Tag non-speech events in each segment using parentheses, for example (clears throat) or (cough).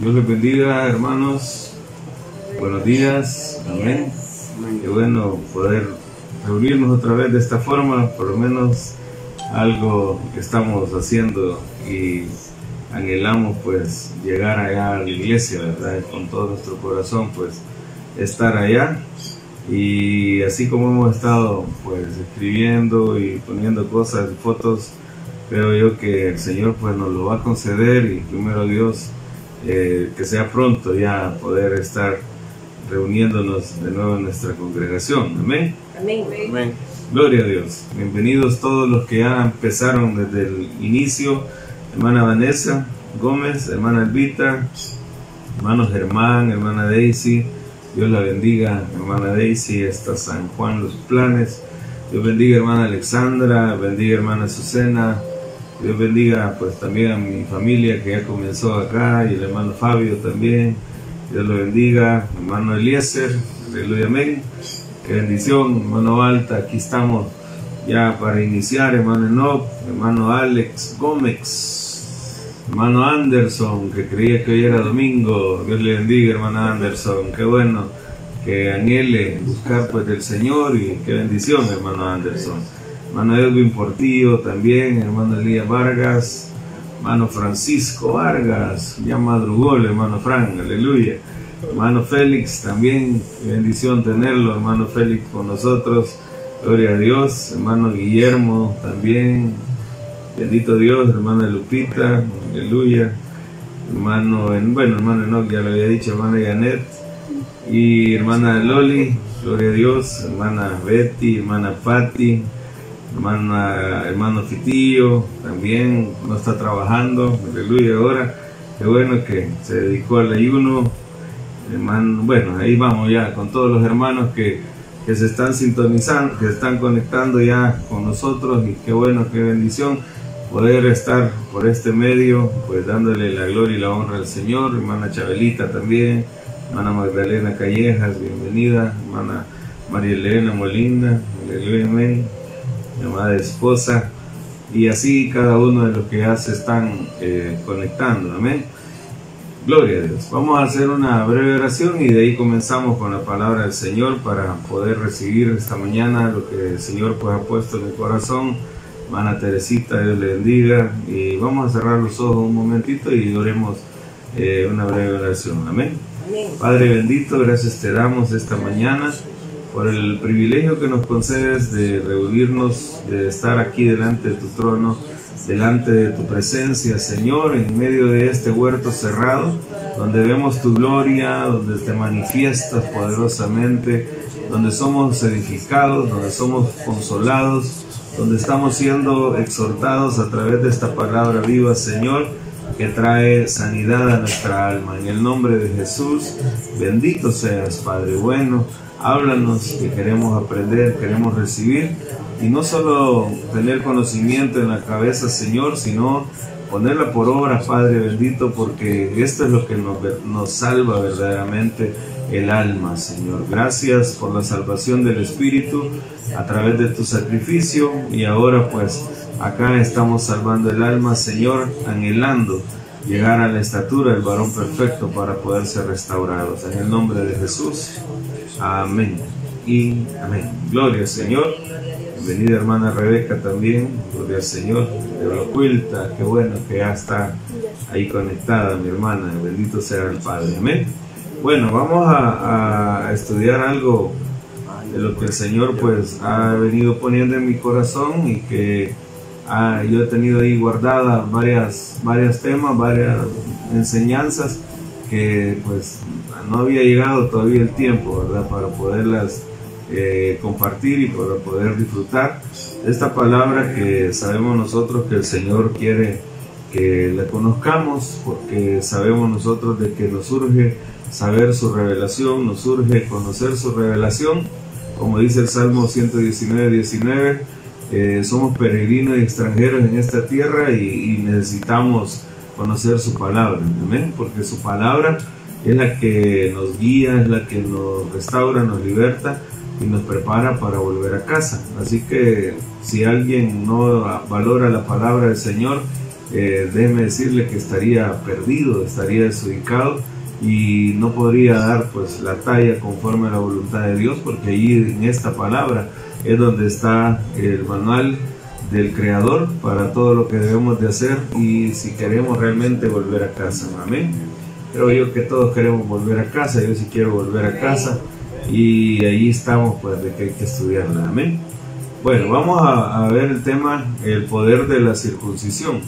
Dios les bendiga, hermanos. Buenos días. Amén. Qué bueno poder reunirnos otra vez de esta forma, por lo menos algo que estamos haciendo y anhelamos pues llegar allá a la iglesia, ¿verdad? Con todo nuestro corazón pues estar allá y así como hemos estado pues escribiendo y poniendo cosas, fotos, creo yo que el Señor pues nos lo va a conceder y primero Dios eh, que sea pronto ya poder estar reuniéndonos de nuevo en nuestra congregación. Amén. Amén. Gloria a Dios. Bienvenidos todos los que ya empezaron desde el inicio. Hermana Vanessa Gómez, hermana Elvita, hermano Germán, hermana Daisy. Dios la bendiga, hermana Daisy, hasta San Juan Los Planes. Dios bendiga, hermana Alexandra, bendiga, hermana Susana. Dios bendiga, pues también a mi familia que ya comenzó acá y el hermano Fabio también. Dios lo bendiga, hermano Eliezer, aleluya, amén. Qué bendición, hermano Alta, aquí estamos ya para iniciar, hermano Enoch, hermano Alex Gómez, hermano Anderson, que creía que hoy era domingo, Dios le bendiga, hermano Anderson, qué bueno que anhele buscar pues del Señor y qué bendición, hermano Anderson. Hermano Edwin Portillo también, hermano Elías Vargas, hermano Francisco Vargas, ya madrugó el hermano Frank, aleluya. Hermano Félix también, bendición tenerlo, hermano Félix con nosotros, gloria a Dios. Hermano Guillermo también, bendito Dios, hermana Lupita, aleluya. Hermano, bueno, hermano Enoch ya lo había dicho, hermana Janet y hermana Loli, gloria a Dios, hermana Betty, hermana Patti, hermana, hermano Fitillo, también no está trabajando, aleluya ahora. Qué bueno que se dedicó al ayuno, hermano, bueno, ahí vamos ya con todos los hermanos que, que se están sintonizando, que se están conectando ya con nosotros y qué bueno, qué bendición poder estar por este medio, pues dándole la gloria y la honra al Señor, hermana Chabelita también, hermana Magdalena Callejas, bienvenida, hermana María Elena Molina, aleluya, amén, llamada esposa, y así cada uno de los que ya se están eh, conectando, amén. Gloria a Dios. Vamos a hacer una breve oración y de ahí comenzamos con la palabra del Señor para poder recibir esta mañana lo que el Señor pues ha puesto en mi corazón. Hermana Teresita, Dios le bendiga. Y vamos a cerrar los ojos un momentito y oremos eh, una breve oración. Amén. Padre bendito, gracias te damos esta mañana por el privilegio que nos concedes de reunirnos, de estar aquí delante de tu trono delante de tu presencia, Señor, en medio de este huerto cerrado, donde vemos tu gloria, donde te manifiestas poderosamente, donde somos edificados, donde somos consolados, donde estamos siendo exhortados a través de esta palabra viva, Señor, que trae sanidad a nuestra alma. En el nombre de Jesús, bendito seas, Padre bueno. Háblanos que queremos aprender, queremos recibir y no solo tener conocimiento en la cabeza, Señor, sino ponerla por obra, Padre bendito, porque esto es lo que nos, nos, salva verdaderamente el alma, Señor. Gracias por la salvación del Espíritu a través de tu sacrificio y ahora pues acá estamos salvando el alma, Señor, anhelando llegar a la estatura del varón perfecto para poder ser restaurados. En el nombre de Jesús. Amén. Y amén. Gloria al Señor. Bienvenida hermana Rebeca también. Gloria al Señor. De oculta. Qué bueno que ya está ahí conectada mi hermana. Bendito sea el Padre. Amén. Bueno, vamos a, a estudiar algo de lo que el Señor pues ha venido poniendo en mi corazón y que ah, yo he tenido ahí guardadas varias, varias temas, varias enseñanzas que pues no había llegado todavía el tiempo, ¿verdad? Para poderlas eh, compartir y para poder disfrutar esta palabra que sabemos nosotros que el Señor quiere que la conozcamos, porque sabemos nosotros de que nos surge saber su revelación, nos surge conocer su revelación, como dice el Salmo 119, 19, eh, somos peregrinos y extranjeros en esta tierra y, y necesitamos conocer su palabra, amén, porque su palabra es la que nos guía, es la que nos restaura, nos liberta y nos prepara para volver a casa. Así que si alguien no valora la palabra del Señor, eh, déjeme decirle que estaría perdido, estaría desubicado y no podría dar pues la talla conforme a la voluntad de Dios porque allí en esta palabra es donde está el manual del creador para todo lo que debemos de hacer y si queremos realmente volver a casa amén. Creo yo que todos queremos volver a casa yo sí quiero volver a casa y ahí estamos pues de que hay que estudiarla amén. Bueno vamos a, a ver el tema el poder de la circuncisión.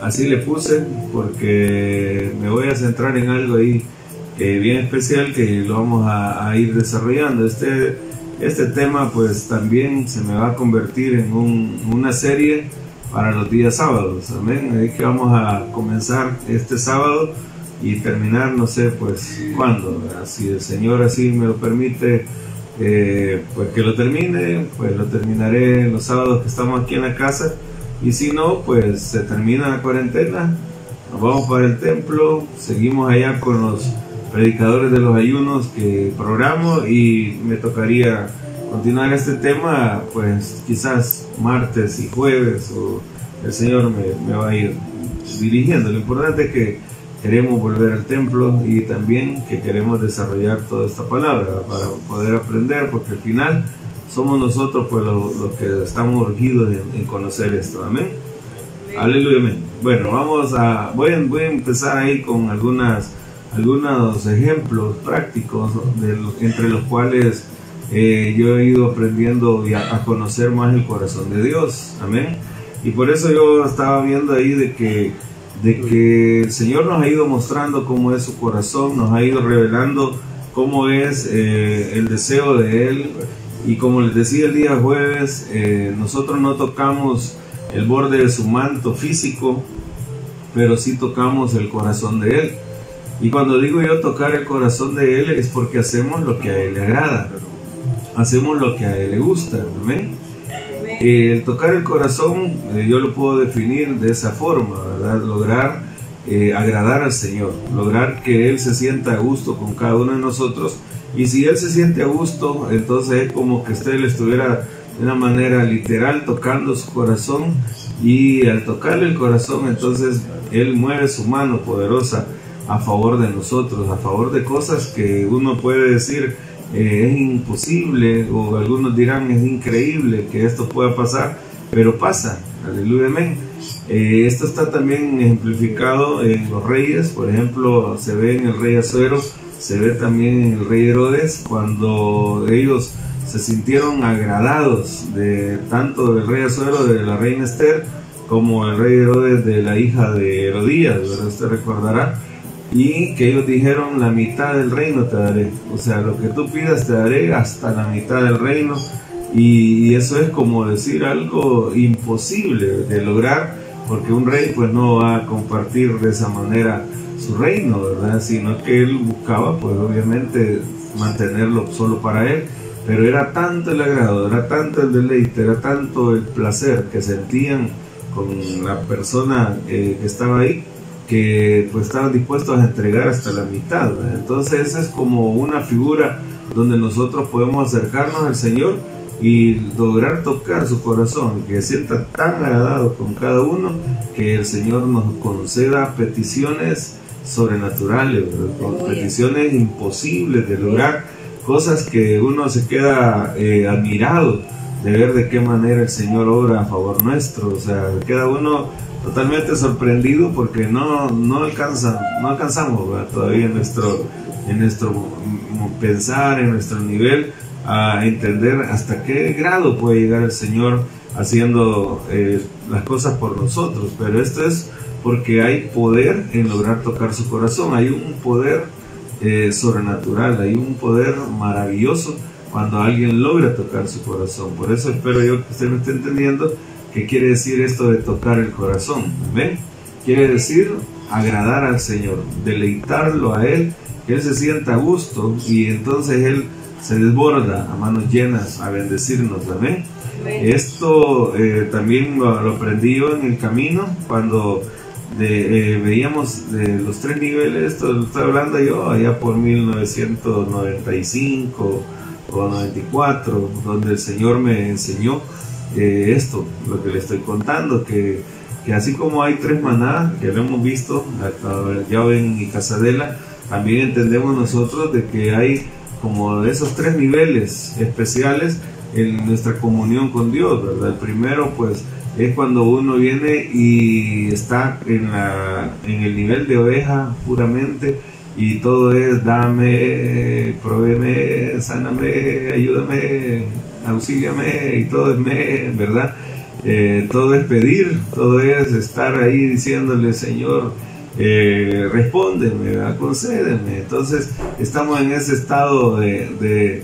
Así le puse porque me voy a centrar en algo ahí que bien especial que lo vamos a, ir desarrollando. Este, este tema pues también se me va a convertir en una serie para los días sábados. Amén. Ahí que vamos a comenzar este sábado y terminar, no sé, pues cuándo. Si el Señor así me lo permite, eh, pues que lo termine, pues lo terminaré los sábados que estamos aquí en la casa y si no, pues se termina la cuarentena, nos vamos para el templo, seguimos allá con los predicadores de los ayunos que programo y me tocaría continuar este tema, pues quizás martes y jueves o el Señor me, me va a ir dirigiendo. Lo importante es que queremos volver al templo y también que queremos desarrollar toda esta palabra para poder aprender, porque al final somos nosotros pues los, que estamos urgidos en, conocer esto. Amén. Aleluya. Bueno, vamos a voy, a, voy a empezar ahí con algunas algunos ejemplos prácticos de entre los cuales eh, yo he ido aprendiendo y a, conocer más el corazón de Dios. Amén. Y por eso yo estaba viendo ahí de que de que el Señor nos ha ido mostrando cómo es su corazón, nos ha ido revelando cómo es eh, el deseo de Él y como les decía el día jueves, eh, nosotros no tocamos el borde de su manto físico, pero sí tocamos el corazón de Él. Y cuando digo yo tocar el corazón de Él es porque hacemos lo que a Él le agrada, hacemos lo que a Él le gusta. el tocar el corazón eh, yo lo puedo definir de esa forma, ¿verdad? Lograr eh, agradar al Señor, lograr que Él se sienta a gusto con cada uno de nosotros y si él se siente a gusto, entonces es como que usted le estuviera de una manera literal tocando su corazón y al tocarle el corazón, entonces él mueve su mano poderosa a favor de nosotros, a favor de cosas que uno puede decir eh, es imposible o algunos dirán es increíble que esto pueda pasar, pero pasa, aleluya, amén. Eh, esto está también ejemplificado en los reyes, por ejemplo, se ve en el rey Azuero se ve también en el rey Herodes cuando ellos se sintieron agradados de tanto del rey Azuero de la reina Esther como el rey Herodes de la hija de Herodías, ¿verdad? Usted recordará. Y que ellos dijeron, la mitad del reino te daré. O sea, lo que tú pidas te daré hasta la mitad del reino. Y, eso es como decir algo imposible de lograr, porque un rey pues no va a compartir de esa manera su reino, ¿verdad? Sino que él buscaba, pues obviamente, mantenerlo solo para él, pero era tanto el agrado, era tanto el deleite, era tanto el placer que sentían con la persona que estaba ahí, que pues estaban dispuestos a entregar hasta la mitad. Entonces esa es como una figura donde nosotros podemos acercarnos al Señor y lograr tocar su corazón, que sienta tan agradado con cada uno, que el Señor nos conceda peticiones sobrenaturales, con peticiones imposibles de lograr, cosas que uno se queda eh, admirado de ver de qué manera el Señor obra a favor nuestro, o sea, queda uno totalmente sorprendido porque no, no, alcanza, no alcanzamos todavía en nuestro, en nuestro pensar, en nuestro nivel, a entender hasta qué grado puede llegar el Señor haciendo eh, las cosas por nosotros, pero esto es porque hay poder en lograr tocar su corazón, hay un poder eh, sobrenatural, hay un poder maravilloso cuando alguien logra tocar su corazón. Por eso espero yo que usted me esté entendiendo qué quiere decir esto de tocar el corazón. ¿Ven? Quiere decir agradar al Señor, deleitarlo a Él, que Él se sienta a gusto y entonces Él se desborda a manos llenas a bendecirnos. Amén. Esto eh, también lo, lo aprendí yo en el camino cuando de, eh, veíamos de los tres niveles, esto lo estoy hablando yo allá por 1995 o 94, donde el Señor me enseñó eh, esto, lo que le estoy contando, que que así como hay tres manadas, que lo hemos visto, ya ven y Casadela, también entendemos nosotros de que hay como esos tres niveles especiales en nuestra comunión con Dios, ¿verdad? El primero, pues, es cuando uno viene y está en, la, en el nivel de oveja puramente y todo es dame, provéeme, sáname, ayúdame, auxíliame y todo es me, ¿verdad? Eh, todo es pedir, todo es estar ahí diciéndole, Señor, eh, respóndeme, concédeme. Entonces estamos en ese estado de, de,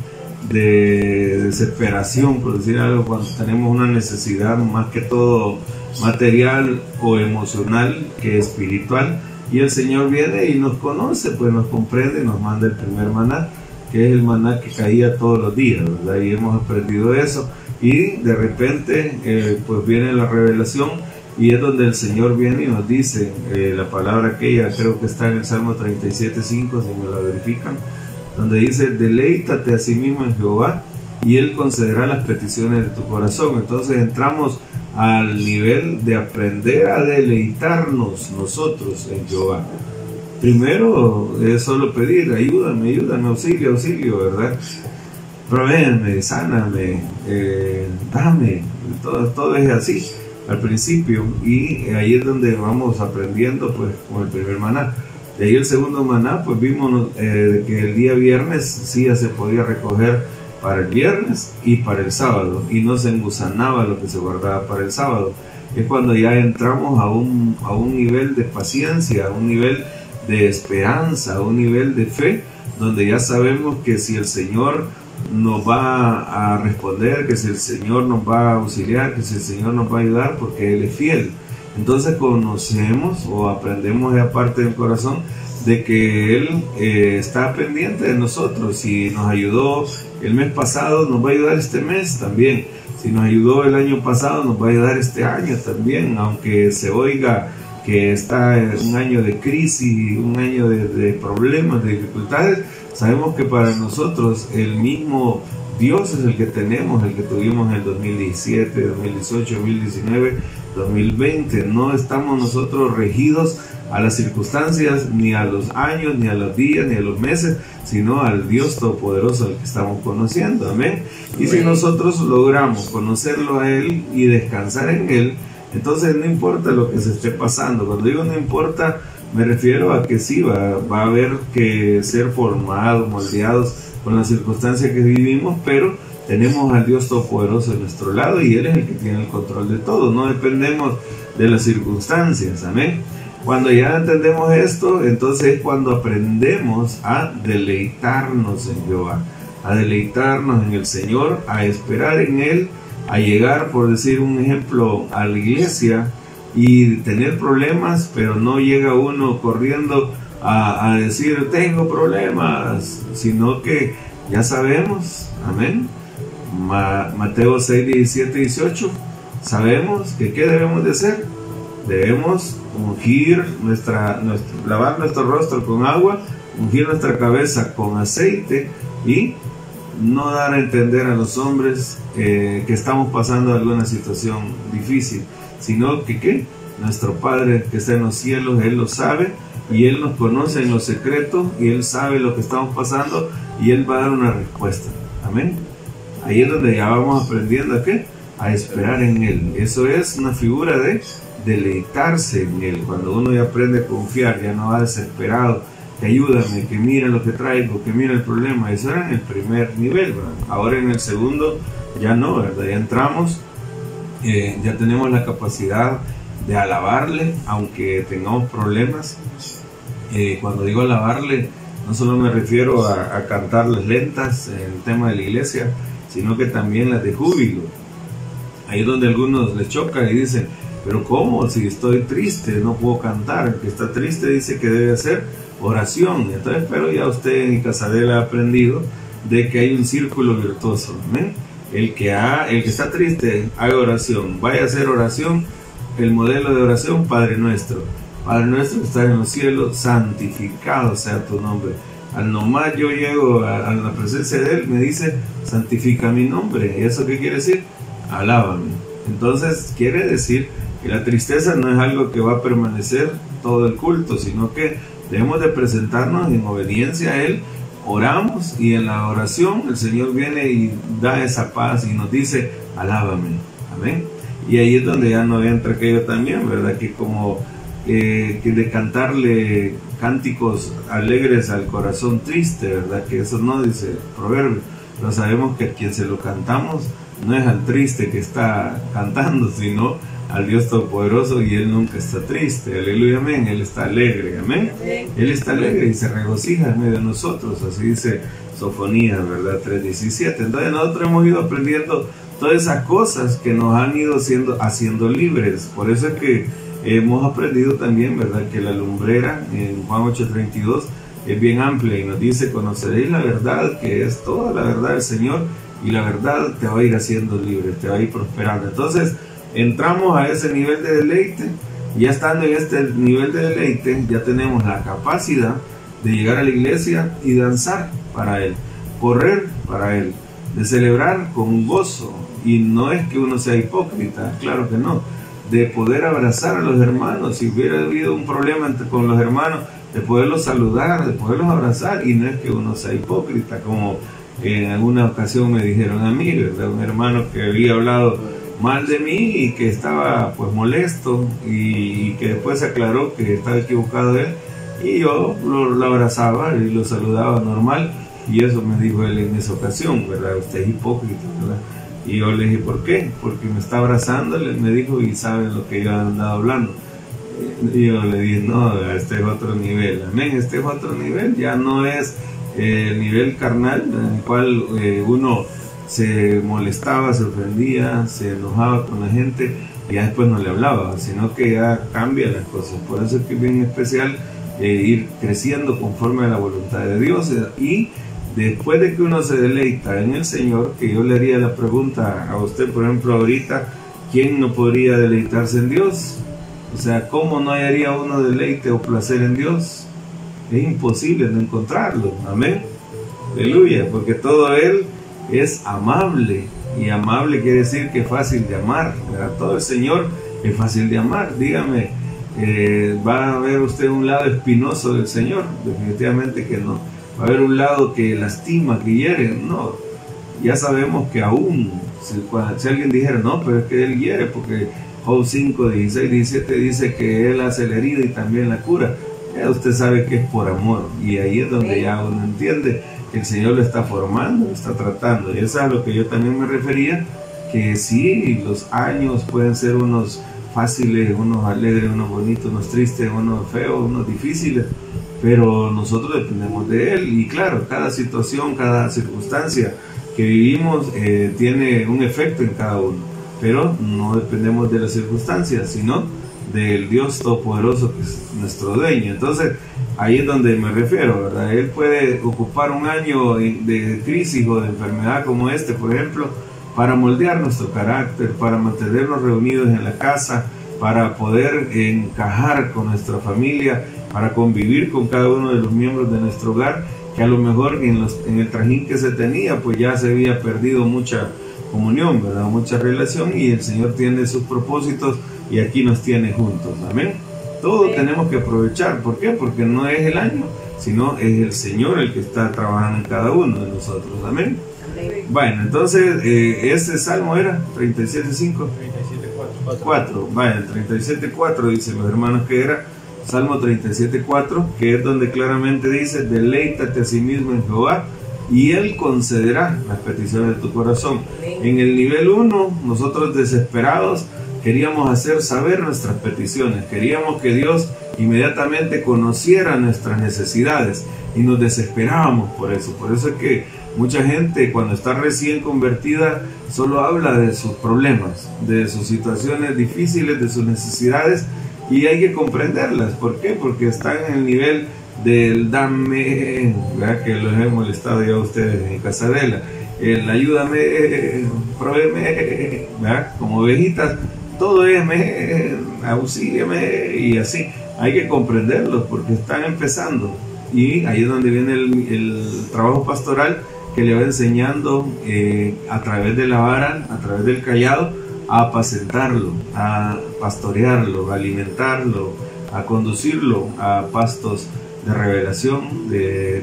desesperación, por decir algo, cuando tenemos una necesidad más que todo material o emocional que espiritual. Y el Señor viene y nos conoce, pues nos comprende nos manda el primer maná, que es el maná que caía todos los días. Y hemos aprendido eso. Y de repente, eh, pues viene la revelación y es donde el Señor viene y nos dice eh, la palabra aquella, creo que está en el Salmo 37.5, si me la verifican, donde dice, deleítate a sí mismo en Jehová y Él concederá las peticiones de tu corazón. Entonces entramos al nivel de aprender a deleitarnos nosotros en Jehová. Primero es solo pedir, ayúdame, ayúdame, auxilio, auxilio, ¿verdad? Provéeme, sáname, eh, dame, todo, todo es así al principio y ahí es donde vamos aprendiendo pues con el primer maná. De ahí el segundo maná pues vimos eh, que el día viernes sí ya se podía recoger para el viernes y para el sábado y no se engusanaba lo que se guardaba para el sábado. Es cuando ya entramos a un, a un nivel de paciencia, a un nivel de esperanza, un nivel de fe, donde ya sabemos que si el Señor nos va a responder, que si el Señor nos va a auxiliar, que si el Señor nos va a ayudar, porque Él es fiel. Entonces conocemos o aprendemos de parte del corazón de que Él eh, está pendiente de nosotros. Si nos ayudó el mes pasado, nos va a ayudar este mes también. Si nos ayudó el año pasado, nos va a ayudar este año también, aunque se oiga que está en un año de crisis, un año de, de problemas, de dificultades, Sabemos que para nosotros el mismo Dios es el que tenemos, el que tuvimos en el 2017, 2018, 2019, 2020. No estamos nosotros regidos a las circunstancias, ni a los años, ni a los días, ni a los meses, sino al Dios Todopoderoso al que estamos conociendo. Amén. Y si nosotros logramos conocerlo a Él y descansar en Él, entonces no importa lo que se esté pasando. Cuando digo no importa, me refiero a que sí, va, va a haber que ser formados, moldeados con las circunstancias que vivimos, pero tenemos al Dios Todopoderoso en nuestro lado y Él es el que tiene el control de todo, no dependemos de las circunstancias, amén. Cuando ya entendemos esto, entonces es cuando aprendemos a deleitarnos en Jehová, a deleitarnos en el Señor, a esperar en Él, a llegar, por decir un ejemplo, a la iglesia y tener problemas, pero no llega uno corriendo a, decir tengo problemas, sino que ya sabemos, amén. Mateo 6, 17, 18, sabemos que qué debemos de hacer. Debemos ungir nuestra, lavar nuestro rostro con agua, ungir nuestra cabeza con aceite y no dar a entender a los hombres eh, que estamos pasando alguna situación difícil sino que ¿qué? Nuestro Padre que está en los cielos, Él lo sabe y Él nos conoce en los secretos y Él sabe lo que estamos pasando y Él va a dar una respuesta. Amén. Ahí es donde ya vamos aprendiendo a qué? A esperar en Él. Eso es una figura de deleitarse en Él. Cuando uno ya aprende a confiar, ya no va desesperado, que ayúdame, que mira lo que traigo, que mira el problema. Eso era en el primer nivel, Ahora en el segundo ya no, ¿verdad? Ya entramos eh, ya tenemos la capacidad de alabarle, aunque tengamos problemas. Eh, cuando digo alabarle, no solo me refiero a, a cantarles lentas en el tema de la iglesia, sino que también las de júbilo. Ahí es donde algunos les chocan y dicen, pero ¿cómo? Si estoy triste, no puedo cantar. El que está triste dice que debe hacer oración. Entonces, pero ya usted en Casadela ha aprendido de que hay un círculo virtuoso. el que, ha, el que está triste, haga oración. Vaya a hacer oración. El modelo de oración, Padre nuestro. Padre nuestro que está en los cielos, santificado sea tu nombre. Al nomás yo llego a, la presencia de Él, me dice, santifica mi nombre. ¿Y eso qué quiere decir? Alábame. Entonces quiere decir Y la tristeza no es algo que va a permanecer todo el culto, sino que debemos de presentarnos en obediencia a Él, oramos y en la oración el Señor viene y da esa paz y nos dice, alábame, amén. Y ahí es donde ya no entra aquello también, ¿verdad? Que como eh, que de cantarle cánticos alegres al corazón triste, ¿verdad? Que eso no dice el proverbio, pero sabemos que a quien se lo cantamos no es al triste que está cantando, sino al Dios Todopoderoso y Él nunca está triste. Aleluya, amén. Él está alegre, amén. Él está alegre y se regocija en medio de nosotros, así dice Sofonías, ¿verdad? 3.17. Entonces nosotros hemos ido aprendiendo todas esas cosas que nos han ido siendo, haciendo libres. Por eso es que hemos aprendido también, ¿verdad? Que la lumbrera en Juan 8.32 es bien amplia y nos dice, conoceréis la verdad, que es toda la verdad del Señor, y la verdad te va a ir haciendo libre, te va a ir prosperando. Entonces, entramos a ese nivel de deleite, ya estando en este nivel de deleite, ya tenemos la capacidad de llegar a la iglesia y danzar para Él, correr para Él, de celebrar con gozo. Y no es que uno sea hipócrita, claro que no, de poder abrazar a los hermanos, si hubiera habido un problema con los hermanos, de poderlos saludar, de poderlos abrazar, y no es que uno sea hipócrita, como en alguna ocasión me dijeron a mí, un hermano que había hablado mal de mí y que estaba pues molesto y, que después se aclaró que estaba equivocado él y yo lo, abrazaba y lo saludaba normal y eso me dijo él en esa ocasión, ¿verdad? Usted es hipócrita, ¿verdad? Y yo le dije, ¿por qué? Porque me está abrazando, me dijo y sabe lo que yo he andado hablando. Y yo le dije, no, este es otro nivel, amén, este es otro nivel, ya no es el nivel carnal en el cual eh, uno se molestaba, se ofendía, se enojaba con la gente y ya después no le hablaba, sino que ya cambia las cosas. Por eso es que es bien especial eh, ir creciendo conforme a la voluntad de Dios y después de que uno se deleita en el Señor, que yo le haría la pregunta a usted, por ejemplo, ahorita, ¿quién no podría deleitarse en Dios? O sea, ¿cómo no haría uno deleite o placer en Dios? Es imposible no encontrarlo. Amén. Aleluya, porque todo Él es amable. Y amable quiere decir que es fácil de amar. Todo el Señor es fácil de amar. Dígame, eh, ¿va a ver usted un lado espinoso del Señor? Definitivamente que no. ¿Va a haber un lado que lastima, que hiere? No. Ya sabemos que aún, si, alguien dijera, no, pero es que Él hiere, porque Job 5, 16, 17 dice que Él hace la herida y también la cura. Ya usted sabe que es por amor. Y ahí es donde ya uno entiende el Señor lo está formando, lo está tratando. Y eso es a lo que yo también me refería, que sí, los años pueden ser unos fáciles, unos alegres, unos bonitos, unos tristes, unos feos, unos difíciles, pero nosotros dependemos de Él. Y claro, cada situación, cada circunstancia que vivimos eh, tiene un efecto en cada uno, pero no dependemos de las circunstancias, sino del Dios Todopoderoso que es nuestro dueño. Entonces, ahí es donde me refiero, ¿verdad? Él puede ocupar un año de crisis o de enfermedad como este, por ejemplo, para moldear nuestro carácter, para mantenernos reunidos en la casa, para poder encajar con nuestra familia, para convivir con cada uno de los miembros de nuestro hogar, que a lo mejor en, en el trajín que se tenía, pues ya se había perdido mucha comunión, ¿verdad? Mucha relación y el Señor tiene sus propósitos y aquí nos tiene juntos. Amén. Todo tenemos que aprovechar. ¿Por qué? Porque no es el año, sino es el Señor el que está trabajando en cada uno de nosotros. Amén. Bueno, entonces, eh, este salmo era 37.5. 37.4. 4. Vaya, 37.4 dice los hermanos que era Salmo 37.4, que es donde claramente dice, deleítate a sí mismo en Jehová y Él concederá las peticiones de tu corazón. En el nivel 1, nosotros desesperados queríamos hacer saber nuestras peticiones, queríamos que Dios inmediatamente conociera nuestras necesidades y nos desesperábamos por eso. Por eso es que mucha gente cuando está recién convertida solo habla de sus problemas, de sus situaciones difíciles, de sus necesidades y hay que comprenderlas. ¿Por qué? Porque están en el nivel del dame, que los he molestado ya ustedes en Casabela, el ayúdame, proveeme, ¿verdad? como ovejitas todo es, me, auxíliame y así. Hay que comprenderlos porque están empezando. Y ahí es donde viene el, trabajo pastoral que le va enseñando eh, a través de la vara, a través del callado, a apacentarlo, a pastorearlo, a alimentarlo, a conducirlo a pastos de revelación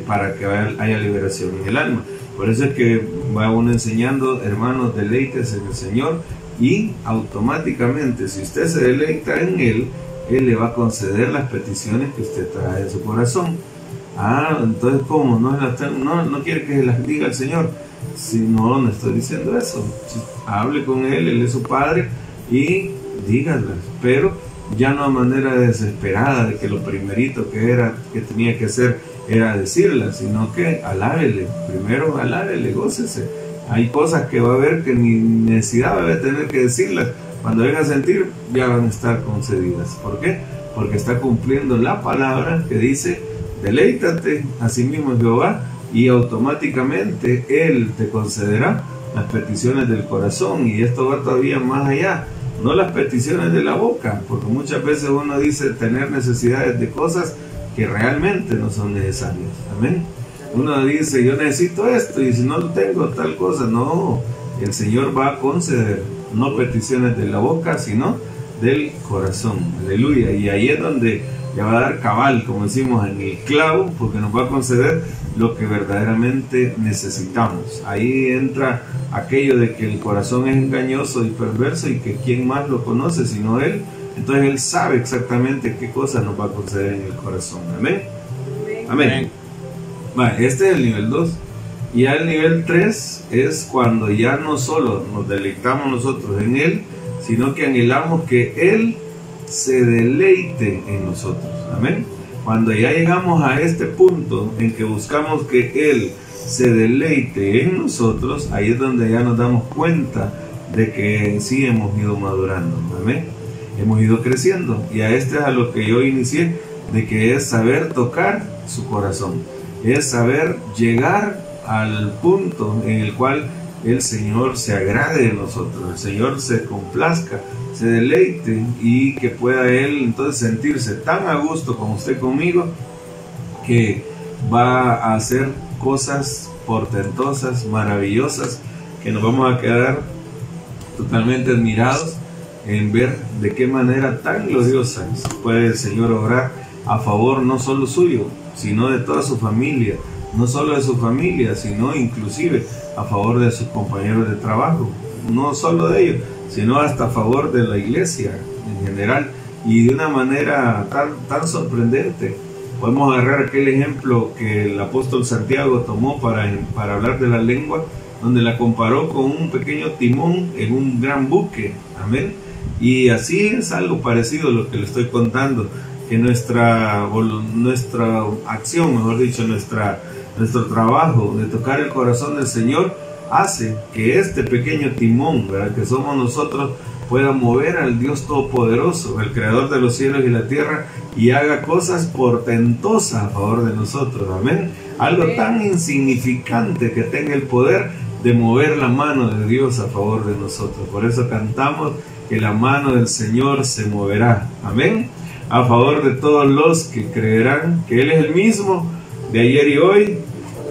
para que haya liberación en el alma. Por eso es que va uno enseñando, hermanos, deleites en el Señor y automáticamente, si usted se deleita en Él, Él le va a conceder las peticiones que usted trae en su corazón. Ah, entonces, ¿cómo? No, no, no quiere que las diga el Señor. Si no, no estoy diciendo eso. hable con Él, Él es su Padre y dígalas. Pero ya no a manera desesperada de que lo primerito que era que tenía que hacer era decirla, sino que alábele, primero alábele, gócese. Hay cosas que va a haber que ni necesidad va a tener que decirlas. Cuando venga a sentir, ya van a estar concedidas. ¿Por qué? Porque está cumpliendo la palabra que dice, deleítate a sí mismo Jehová y automáticamente Él te concederá las peticiones del corazón. Y esto va todavía más allá no las peticiones de la boca, porque muchas veces uno dice tener necesidades de cosas que realmente no son necesarias. Amén. Uno dice, yo necesito esto y si no lo tengo, tal cosa. No, el Señor va a conceder, no peticiones de la boca, sino del corazón. Aleluya. Y ahí es donde ya va a dar cabal, como decimos, en el clavo, porque nos va a conceder lo que verdaderamente necesitamos. Ahí entra aquello de que el corazón es engañoso y perverso y que quién más lo conoce sino Él. Entonces Él sabe exactamente qué cosa nos va a conceder en el corazón. Amén. Amén. Este es el nivel 2. Y ya el nivel 3 es cuando ya no solo nos deleitamos nosotros en Él, sino que anhelamos que Él se deleite en nosotros. Amén. Cuando ya llegamos a este punto en que buscamos que Él se deleite en nosotros, ahí es donde ya nos damos cuenta de que sí hemos ido madurando. Amén. Hemos ido creciendo. Y a este es a lo que yo inicié, de que es saber tocar su corazón. Es saber llegar al punto en el cual el Señor se agrade de nosotros, el Señor se complazca, se deleite y que pueda Él entonces sentirse tan a gusto como usted conmigo que va a hacer cosas portentosas, maravillosas, que nos vamos a quedar totalmente admirados en ver de qué manera tan gloriosa puede el Señor obrar a favor no solo suyo, sino de toda su familia, no solo de su familia, sino inclusive a favor de sus compañeros de trabajo, no solo de ellos, sino hasta a favor de la iglesia en general y de una manera tan, tan sorprendente. Podemos agarrar aquel ejemplo que el apóstol Santiago tomó para, para hablar de la lengua, donde la comparó con un pequeño timón en un gran buque. Amén. Y así es algo parecido a lo que le estoy contando, que nuestra, nuestra acción, mejor dicho, nuestra nuestro trabajo de tocar el corazón del Señor hace que este pequeño timón, ¿verdad? que somos nosotros, pueda mover al Dios Todopoderoso, el Creador de los cielos y la tierra, y haga cosas portentosas a favor de nosotros. Amén. Algo tan insignificante que tenga el poder de mover la mano de Dios a favor de nosotros. Por eso cantamos que la mano del Señor se moverá. Amén. A favor de todos los que creerán que Él es el mismo de ayer y hoy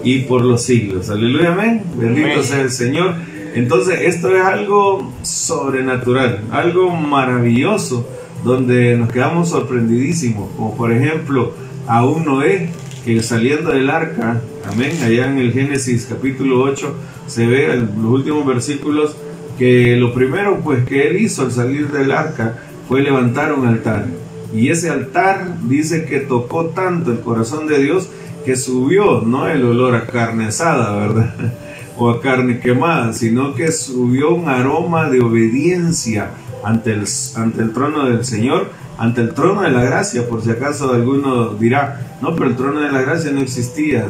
y por los siglos. Aleluya, amén. Bendito sea el Señor. Entonces, esto es algo sobrenatural, algo maravilloso, donde nos quedamos sorprendidísimos. Como por ejemplo, a un Noé que saliendo del arca, amén, allá en el Génesis capítulo 8, se ve en los últimos versículos que lo primero pues que él hizo al salir del arca fue levantar un altar. Y ese altar dice que tocó tanto el corazón de Dios que subió, no el olor a carne asada, ¿verdad? (laughs) O a carne quemada, sino que subió un aroma de obediencia ante el, ante el trono del Señor, ante el trono de la gracia, por si acaso alguno dirá, no, pero el trono de la gracia no existía,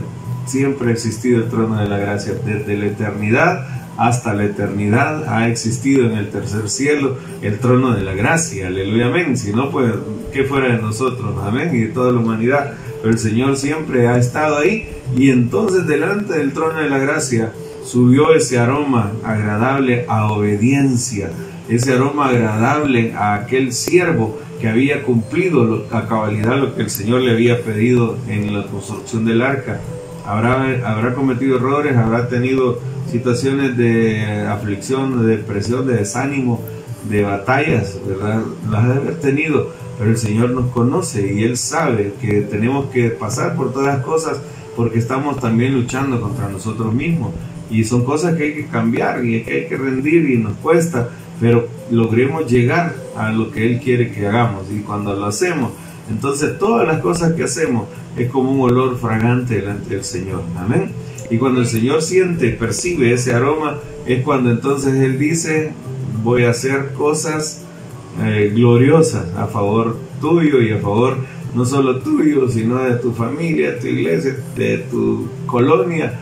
siempre ha existido el trono de la gracia, desde la eternidad hasta la eternidad ha existido en el tercer cielo el trono de la gracia, aleluya, amén, si no, pues, ¿qué fuera de nosotros, amén, y de toda la humanidad? pero el Señor siempre ha estado ahí y entonces delante del trono de la gracia subió ese aroma agradable a obediencia, ese aroma agradable a aquel siervo que había cumplido a cabalidad lo que el Señor le había pedido en la construcción del arca. Habrá, habrá cometido errores, habrá tenido situaciones de aflicción, de depresión, de desánimo, de batallas, ¿verdad? Las ha haber tenido, pero el Señor nos conoce y Él sabe que tenemos que pasar por todas las cosas porque estamos también luchando contra nosotros mismos. Y son cosas que hay que cambiar y que hay que rendir y nos cuesta, pero logremos llegar a lo que Él quiere que hagamos. Y cuando lo hacemos, entonces todas las cosas que hacemos es como un olor fragante delante del Señor. Amén. Y cuando el Señor siente, percibe ese aroma, es cuando entonces Él dice, voy a hacer cosas eh, gloriosas a favor tuyo y a favor no solo tuyo, sino de tu familia, de tu iglesia, de tu colonia,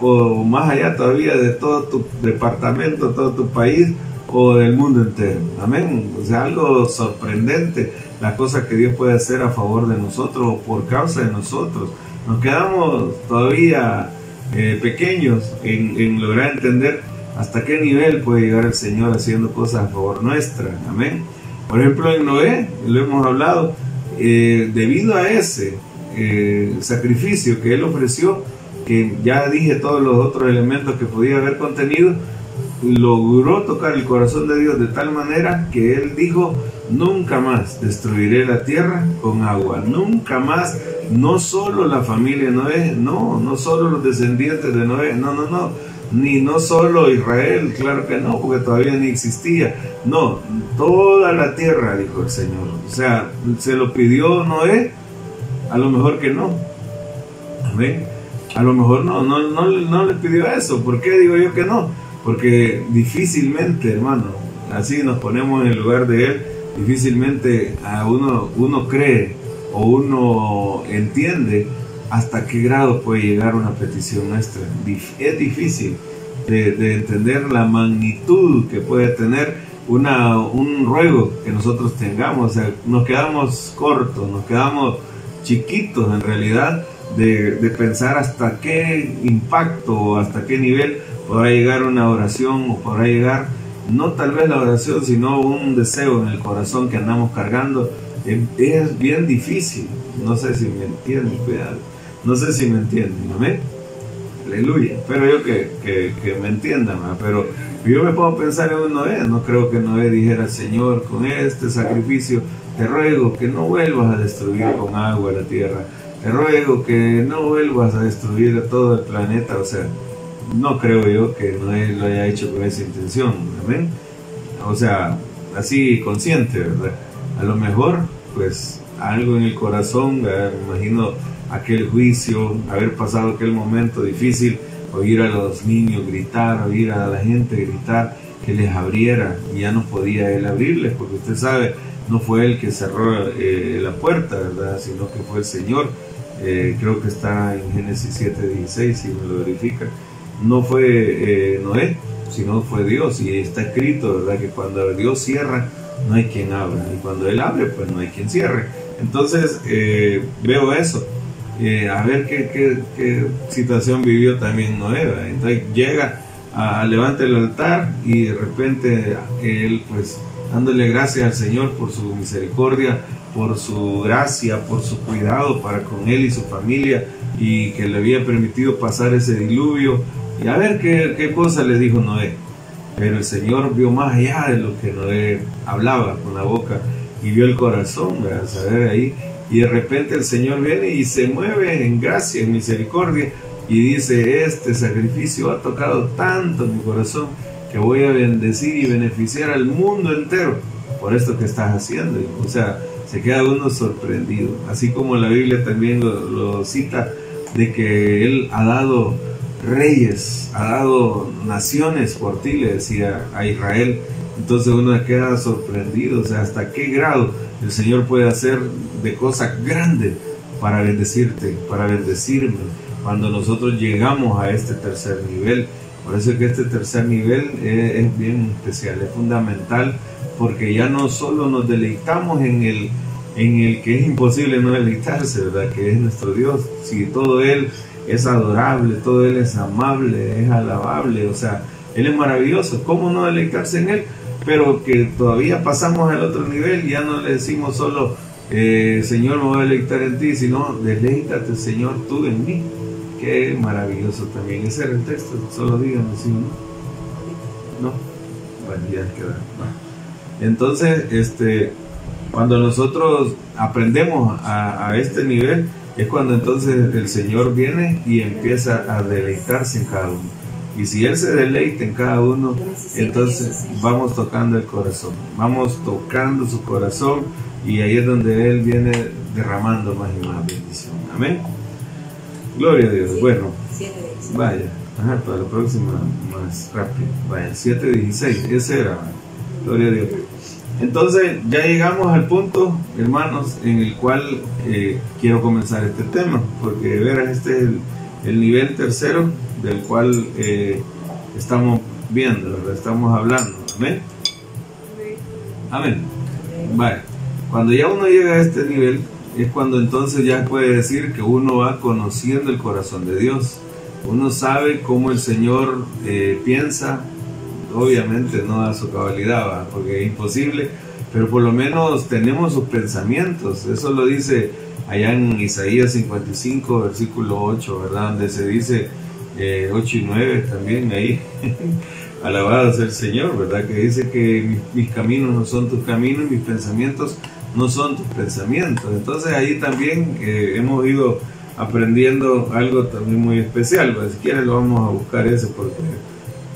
o más allá todavía de todo tu departamento, todo tu país o del mundo entero. Amén. O sea, algo sorprendente la cosa que Dios puede hacer a favor de nosotros o por causa de nosotros. Nos quedamos todavía eh, pequeños en, en, lograr entender hasta qué nivel puede llegar el Señor haciendo cosas a favor nuestra. Amén. Por ejemplo, en Noé, lo hemos hablado, eh, debido a ese eh, sacrificio que él ofreció, que ya dije todos los otros elementos que podía haber contenido, logró tocar el corazón de Dios de tal manera que él dijo, nunca más destruiré la tierra con agua, nunca más, no solo la familia de Noé, no, no solo los descendientes de Noé, no, no, no, ni no solo Israel, claro que no, porque todavía ni existía, no, toda la tierra, dijo el Señor, o sea, se lo pidió Noé, a lo mejor que no, amén, a lo mejor no, no, no, no le pidió eso, ¿por qué digo yo que no? Porque difícilmente, hermano, así nos ponemos en el lugar de Él, difícilmente a uno, uno cree o uno entiende hasta qué grado puede llegar una petición nuestra. Es difícil de, entender la magnitud que puede tener una, un ruego que nosotros tengamos. O sea, nos quedamos cortos, nos quedamos chiquitos en realidad de, de pensar hasta qué impacto o hasta qué nivel podrá llegar una oración o podrá llegar, no tal vez la oración, sino un deseo en el corazón que andamos cargando. Es bien difícil, no sé si me entienden, cuidado, no sé si me entienden, amén. Aleluya, espero yo que, que, me entiendan, pero yo me puedo pensar en un Noé, no creo que Noé dijera, Señor, con este sacrificio te ruego que no vuelvas a destruir con agua la tierra, te ruego que no vuelvas a destruir todo el planeta, o sea, no creo yo que no lo haya hecho con esa intención, amén. O sea, así consciente, ¿verdad? A lo mejor, pues, algo en el corazón, me imagino aquel juicio, haber pasado aquel momento difícil, oír a los niños gritar, oír a la gente gritar, que les abriera, y ya no podía él abrirles, porque usted sabe, no fue él que cerró eh, la puerta, ¿verdad? Sino que fue el Señor. Eh, creo que está en Génesis 7:16, si me lo verifica no fue eh, Noé, sino fue Dios. Y está escrito, ¿verdad? Que cuando Dios cierra, no hay quien abra. Y cuando Él abre, pues no hay quien cierre. Entonces, eh, veo eso. Eh, a ver qué, qué, situación vivió también Noé. Entonces llega a, levantar el altar y de repente él, pues, dándole gracias al Señor por su misericordia, por su gracia, por su cuidado para con él y su familia y que le había permitido pasar ese diluvio y a ver qué, qué cosa le dijo Noé. Pero el Señor vio más allá de lo que Noé hablaba con la boca y vio el corazón, a saber ahí. Y de repente el Señor viene y se mueve en gracia, en misericordia, y dice, este sacrificio ha tocado tanto mi corazón que voy a bendecir y beneficiar al mundo entero por esto que estás haciendo. O sea, se queda uno sorprendido. Así como la Biblia también lo, lo cita, de que Él ha dado reyes, ha dado naciones por ti, le decía a Israel. Entonces uno queda sorprendido, o sea, hasta qué grado el Señor puede hacer de cosas grandes para bendecirte, para bendecirme, cuando nosotros llegamos a este tercer nivel. Por eso es que este tercer nivel es, es bien especial, es fundamental, porque ya no solo nos deleitamos en el, en el que es imposible no deleitarse, ¿verdad? Que es nuestro Dios. Si todo Él es adorable, todo Él es amable, es alabable, o sea, Él es maravilloso, ¿cómo no deleitarse en Él? Pero que todavía pasamos al otro nivel, ya no le decimos solo, eh, Señor, me voy a deleitar en ti, sino, deleítate, Señor, tú en mí. Qué maravilloso también. Ese era el texto, solo díganme si no. No, bueno, ya queda. No. Entonces, este, cuando nosotros aprendemos a, a este nivel, es cuando entonces el Señor viene y empieza a deleitarse en cada uno. Y si Él se deleita en cada uno, entonces vamos tocando el corazón, vamos tocando su corazón y ahí es donde Él viene derramando más y más bendición. Amén. Gloria a Dios. Bueno, vaya, ajá, para la próxima más rápido. Vaya, 7.16, ese era. Gloria a Dios. Entonces ya llegamos al punto, hermanos, en el cual eh, quiero comenzar este tema, porque verás, este es el, nivel tercero del cual eh, estamos viendo, estamos hablando. Amén. Amén. Vale. Cuando ya uno llega a este nivel, es cuando entonces ya puede decir que uno va conociendo el corazón de Dios. Uno sabe cómo el Señor eh, piensa, obviamente no a su cabalidad, porque es imposible, pero por lo menos tenemos sus pensamientos. Eso lo dice allá en Isaías 55, versículo 8, ¿verdad? Donde se dice 8 eh, y 9 también ahí. (laughs) Alabado sea el Señor, ¿verdad? Que dice que mis, caminos no son tus caminos, mis pensamientos no son tus pensamientos. Entonces ahí también eh, hemos ido aprendiendo algo también muy especial. Pues, si quieres lo vamos a buscar ese porque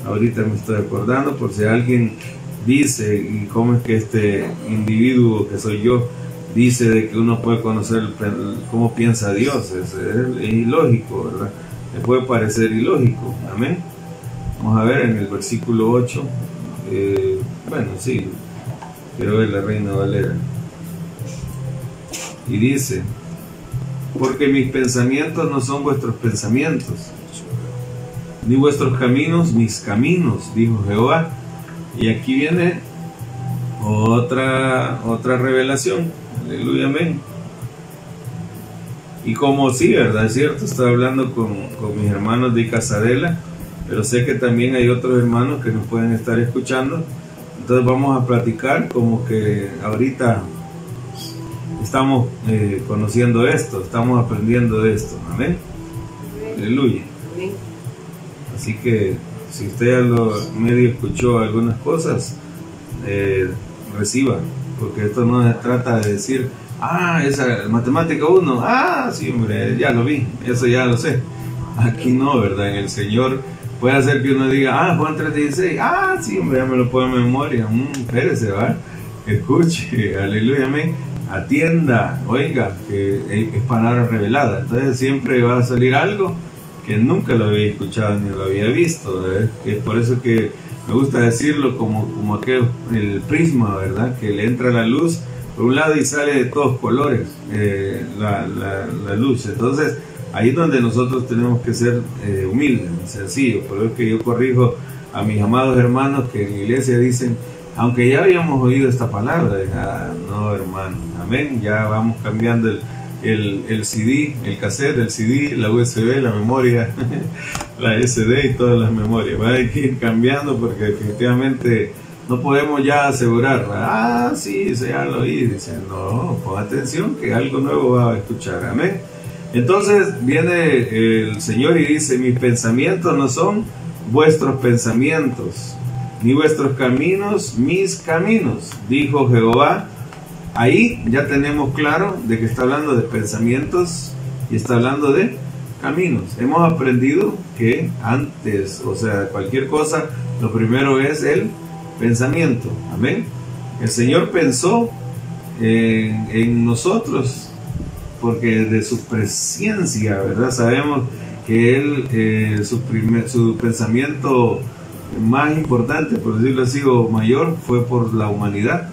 ahorita me estoy acordando por si alguien dice y cómo es que este individuo que soy yo dice de que uno puede conocer cómo piensa Dios es, ilógico verdad le puede parecer ilógico amén vamos a ver en el versículo 8 eh, bueno sí quiero ver la reina Valera y dice porque mis pensamientos no son vuestros pensamientos ni vuestros caminos mis caminos, dijo Jehová. Y aquí viene otra, otra revelación. Aleluya, amén. Y como sí, ¿verdad? Es cierto, estoy hablando con, mis hermanos de Casadela, pero sé que también hay otros hermanos que nos pueden estar escuchando. Entonces vamos a platicar como que ahorita estamos eh, conociendo esto, estamos aprendiendo de esto. Amén. Aleluya. Así que si usted a lo medio escuchó algunas cosas, eh, reciba, porque esto no se trata de decir, ah, esa matemática 1, ah, sí, hombre, ya lo vi, eso ya lo sé. Aquí no, ¿verdad? En el Señor puede hacer que uno diga, ah, Juan 3.16, ah, sí, hombre, ya me lo puedo en memoria, mm, espérese, ¿va? Escuche, (laughs) aleluya, amén. Atienda, oiga, que es palabra revelada. Entonces siempre va a salir algo que nunca lo había escuchado ni lo había visto. Es por eso que me gusta decirlo como, como aquel, el prisma, ¿verdad? Que le entra la luz por un lado y sale de todos colores eh, la, la, luz. Entonces, ahí es donde nosotros tenemos que ser eh, humildes, sencillos. Por eso es que yo corrijo a mis amados hermanos que en la iglesia dicen, aunque ya habíamos oído esta palabra, ah, no hermano, amén, ya vamos cambiando el el, el CD, el cassette, el CD, la USB, la memoria, (laughs) la SD y todas las memorias. Va a ir cambiando porque definitivamente no podemos ya asegurar, ah, sí, ya lo oí. Dice, no, pon atención que algo nuevo va a escuchar. Amén. Entonces viene el Señor y dice, mis pensamientos no son vuestros pensamientos, ni vuestros caminos mis caminos, dijo Jehová Ahí ya tenemos claro de que está hablando de pensamientos y está hablando de caminos. Hemos aprendido que antes, o sea, cualquier cosa, lo primero es el pensamiento. Amén. El Señor pensó en, nosotros porque de su presencia, ¿verdad? Sabemos que Él, eh, su, su pensamiento más importante, por decirlo así, o mayor, fue por la humanidad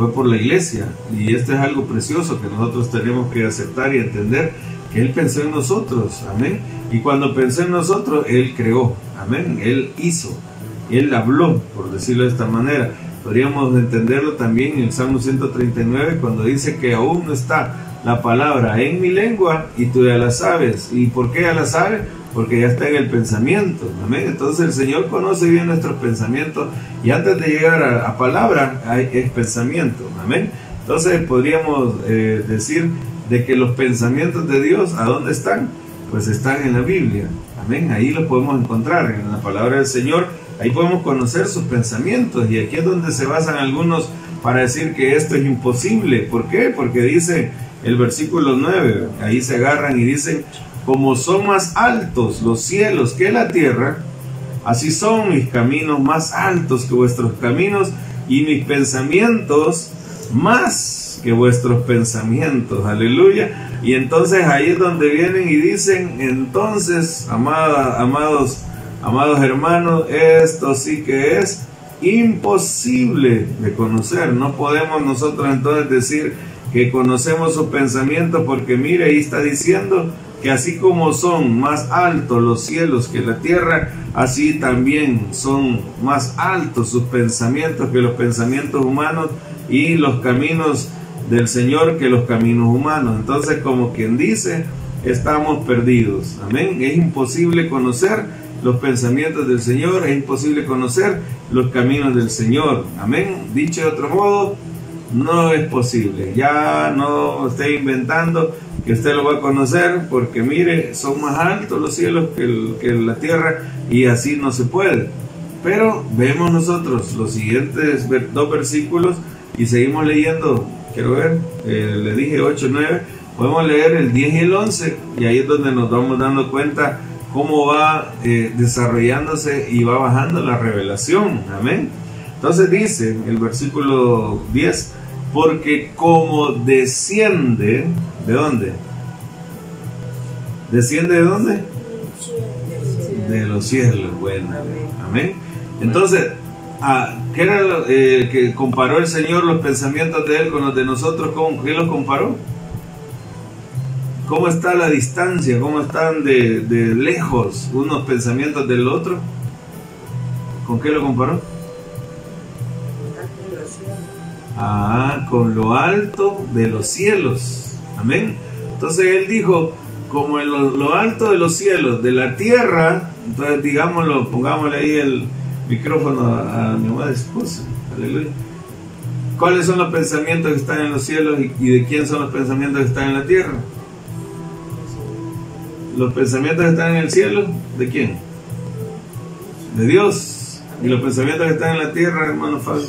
fue por la iglesia. Y esto es algo precioso que nosotros tenemos que aceptar y entender que Él pensó en nosotros. Amén. Y cuando pensó en nosotros, Él creó. Amén. Él hizo. Él habló, por decirlo de esta manera. Podríamos entenderlo también en el Salmo 139 cuando dice que aún no está la palabra en mi lengua y tú ya la sabes. ¿Y por qué ya la sabes? porque ya está en el pensamiento. Amén. Entonces el Señor conoce bien nuestros pensamientos y antes de llegar a, palabra hay, es pensamiento. Amén. Entonces podríamos eh, decir de que los pensamientos de Dios, ¿a dónde están? Pues están en la Biblia. Amén. Ahí los podemos encontrar en la palabra del Señor. Ahí podemos conocer sus pensamientos y aquí es donde se basan algunos para decir que esto es imposible. ¿Por qué? Porque dice el versículo 9, ahí se agarran y dicen, como son más altos los cielos que la tierra, así son mis caminos más altos que vuestros caminos y mis pensamientos más que vuestros pensamientos. Aleluya. Y entonces ahí es donde vienen y dicen, entonces, amada, amados, amados hermanos, esto sí que es imposible de conocer. No podemos nosotros entonces decir que conocemos sus pensamientos porque mire, ahí está diciendo que así como son más altos los cielos que la tierra, así también son más altos sus pensamientos que los pensamientos humanos y los caminos del Señor que los caminos humanos. Entonces, como quien dice, estamos perdidos. Amén. Es imposible conocer los pensamientos del Señor, es imposible conocer los caminos del Señor. Amén. Dicho de otro modo, no es posible. Ya no esté inventando que usted lo va a conocer porque mire, son más altos los cielos que, la tierra y así no se puede. Pero vemos nosotros los siguientes dos versículos y seguimos leyendo. Quiero ver, eh, le dije 8, 9. Podemos leer el 10 y el 11 y ahí es donde nos vamos dando cuenta cómo va eh, desarrollándose y va bajando la revelación. Amén. Entonces dice el versículo 10, porque como desciende, ¿de dónde? ¿Desciende de dónde? De los cielos, bueno, amén. Entonces, ah, ¿qué era eh, que comparó el Señor los pensamientos de Él con los de nosotros? ¿Con qué los comparó? ¿Cómo está la distancia? ¿Cómo están de, lejos unos pensamientos del otro? ¿Con qué lo comparó? Ah, con lo alto de los cielos. Amén. Entonces él dijo, como en lo, alto de los cielos, de la tierra, entonces digámoslo, pongámosle ahí el micrófono a, mi amada esposa. ¿Cuáles son los pensamientos que están en los cielos y, de quién son los pensamientos que están en la tierra? Los pensamientos están en el cielo, ¿de quién? De Dios. Y los pensamientos que están en la tierra, hermano Fabio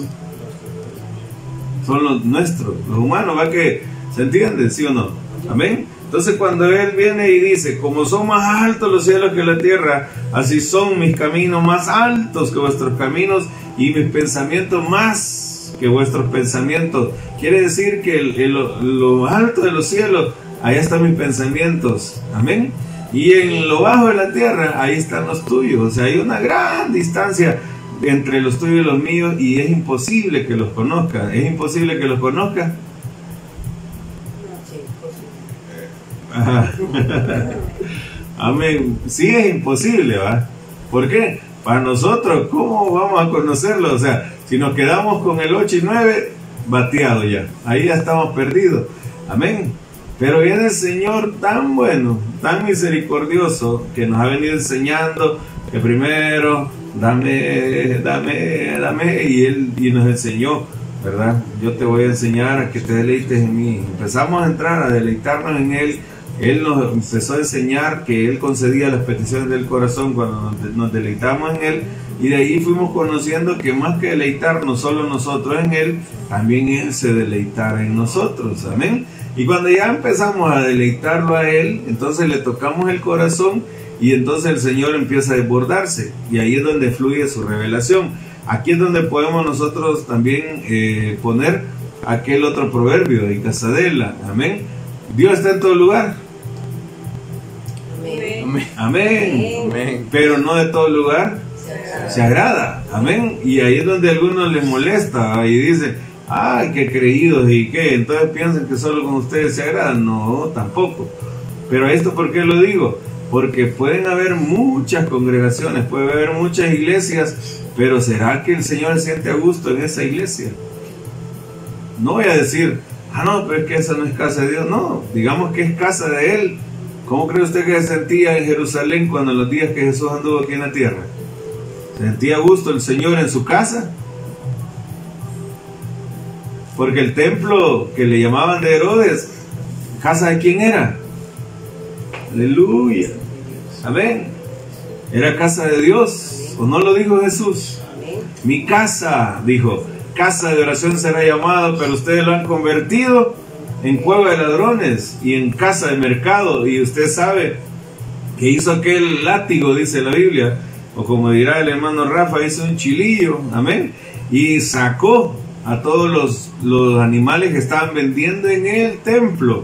son los nuestros, los humanos, ¿va que se entiende? ¿Sí o no? Amén. Entonces cuando Él viene y dice, como son más altos los cielos que la tierra, así son mis caminos más altos que vuestros caminos y mis pensamientos más que vuestros pensamientos. Quiere decir que lo alto de los cielos, allá están mis pensamientos. Amén. Y en lo bajo de la tierra, ahí están los tuyos. O sea, hay una gran distancia entre los tuyos y los míos y es imposible que los conozca. ¿Es imposible que los conozca? Amén. Sí es imposible, ¿va? ¿Por qué? Para nosotros, ¿cómo vamos a conocerlo? O sea, si nos quedamos con el 8 y 9, bateado ya. Ahí ya estamos perdidos. Amén. Pero viene el Señor tan bueno, tan misericordioso, que nos ha venido enseñando que primero dame, dame, dame, y Él y nos enseñó, ¿verdad? Yo te voy a enseñar a que te deleites en mí. Empezamos a entrar, a deleitarnos en Él. Él nos empezó a enseñar que Él concedía las peticiones del corazón cuando nos deleitamos en Él. Y de ahí fuimos conociendo que más que deleitarnos solo nosotros en Él, también Él se deleitara en nosotros. Amén. Y cuando ya empezamos a deleitarlo a Él, entonces le tocamos el corazón y entonces el Señor empieza a desbordarse y ahí es donde fluye su revelación. Aquí es donde podemos nosotros también eh, poner aquel otro proverbio de Casadela. Amén. Dios está en todo lugar. Amén. Amén. Pero no de todo lugar se agrada. Amén. Y ahí es donde a algunos les molesta y dice, ay, qué creídos y qué. Entonces piensan que solo con ustedes se agrada. No, tampoco. Pero esto, ¿por qué lo digo? porque pueden haber muchas congregaciones, puede haber muchas iglesias, pero ¿será que el Señor se siente a gusto en esa iglesia? No voy a decir, ah, no, pero es que esa no es casa de Dios, no, digamos que es casa de Él. ¿Cómo cree usted que se sentía en Jerusalén cuando los días que Jesús anduvo aquí en la tierra? ¿Sentía gusto el Señor en su casa? Porque el templo que le llamaban de Herodes, ¿casa de quién era? Aleluya. Amén. Era casa de Dios. ¿O no lo dijo Jesús? Mi casa, dijo, casa de oración será llamado, pero ustedes lo han convertido en cueva de ladrones y en casa de mercado. Y usted sabe que hizo aquel látigo, dice la Biblia, o como dirá el hermano Rafa, hizo un chilillo, amén, y sacó a todos los, los animales que estaban vendiendo en el templo.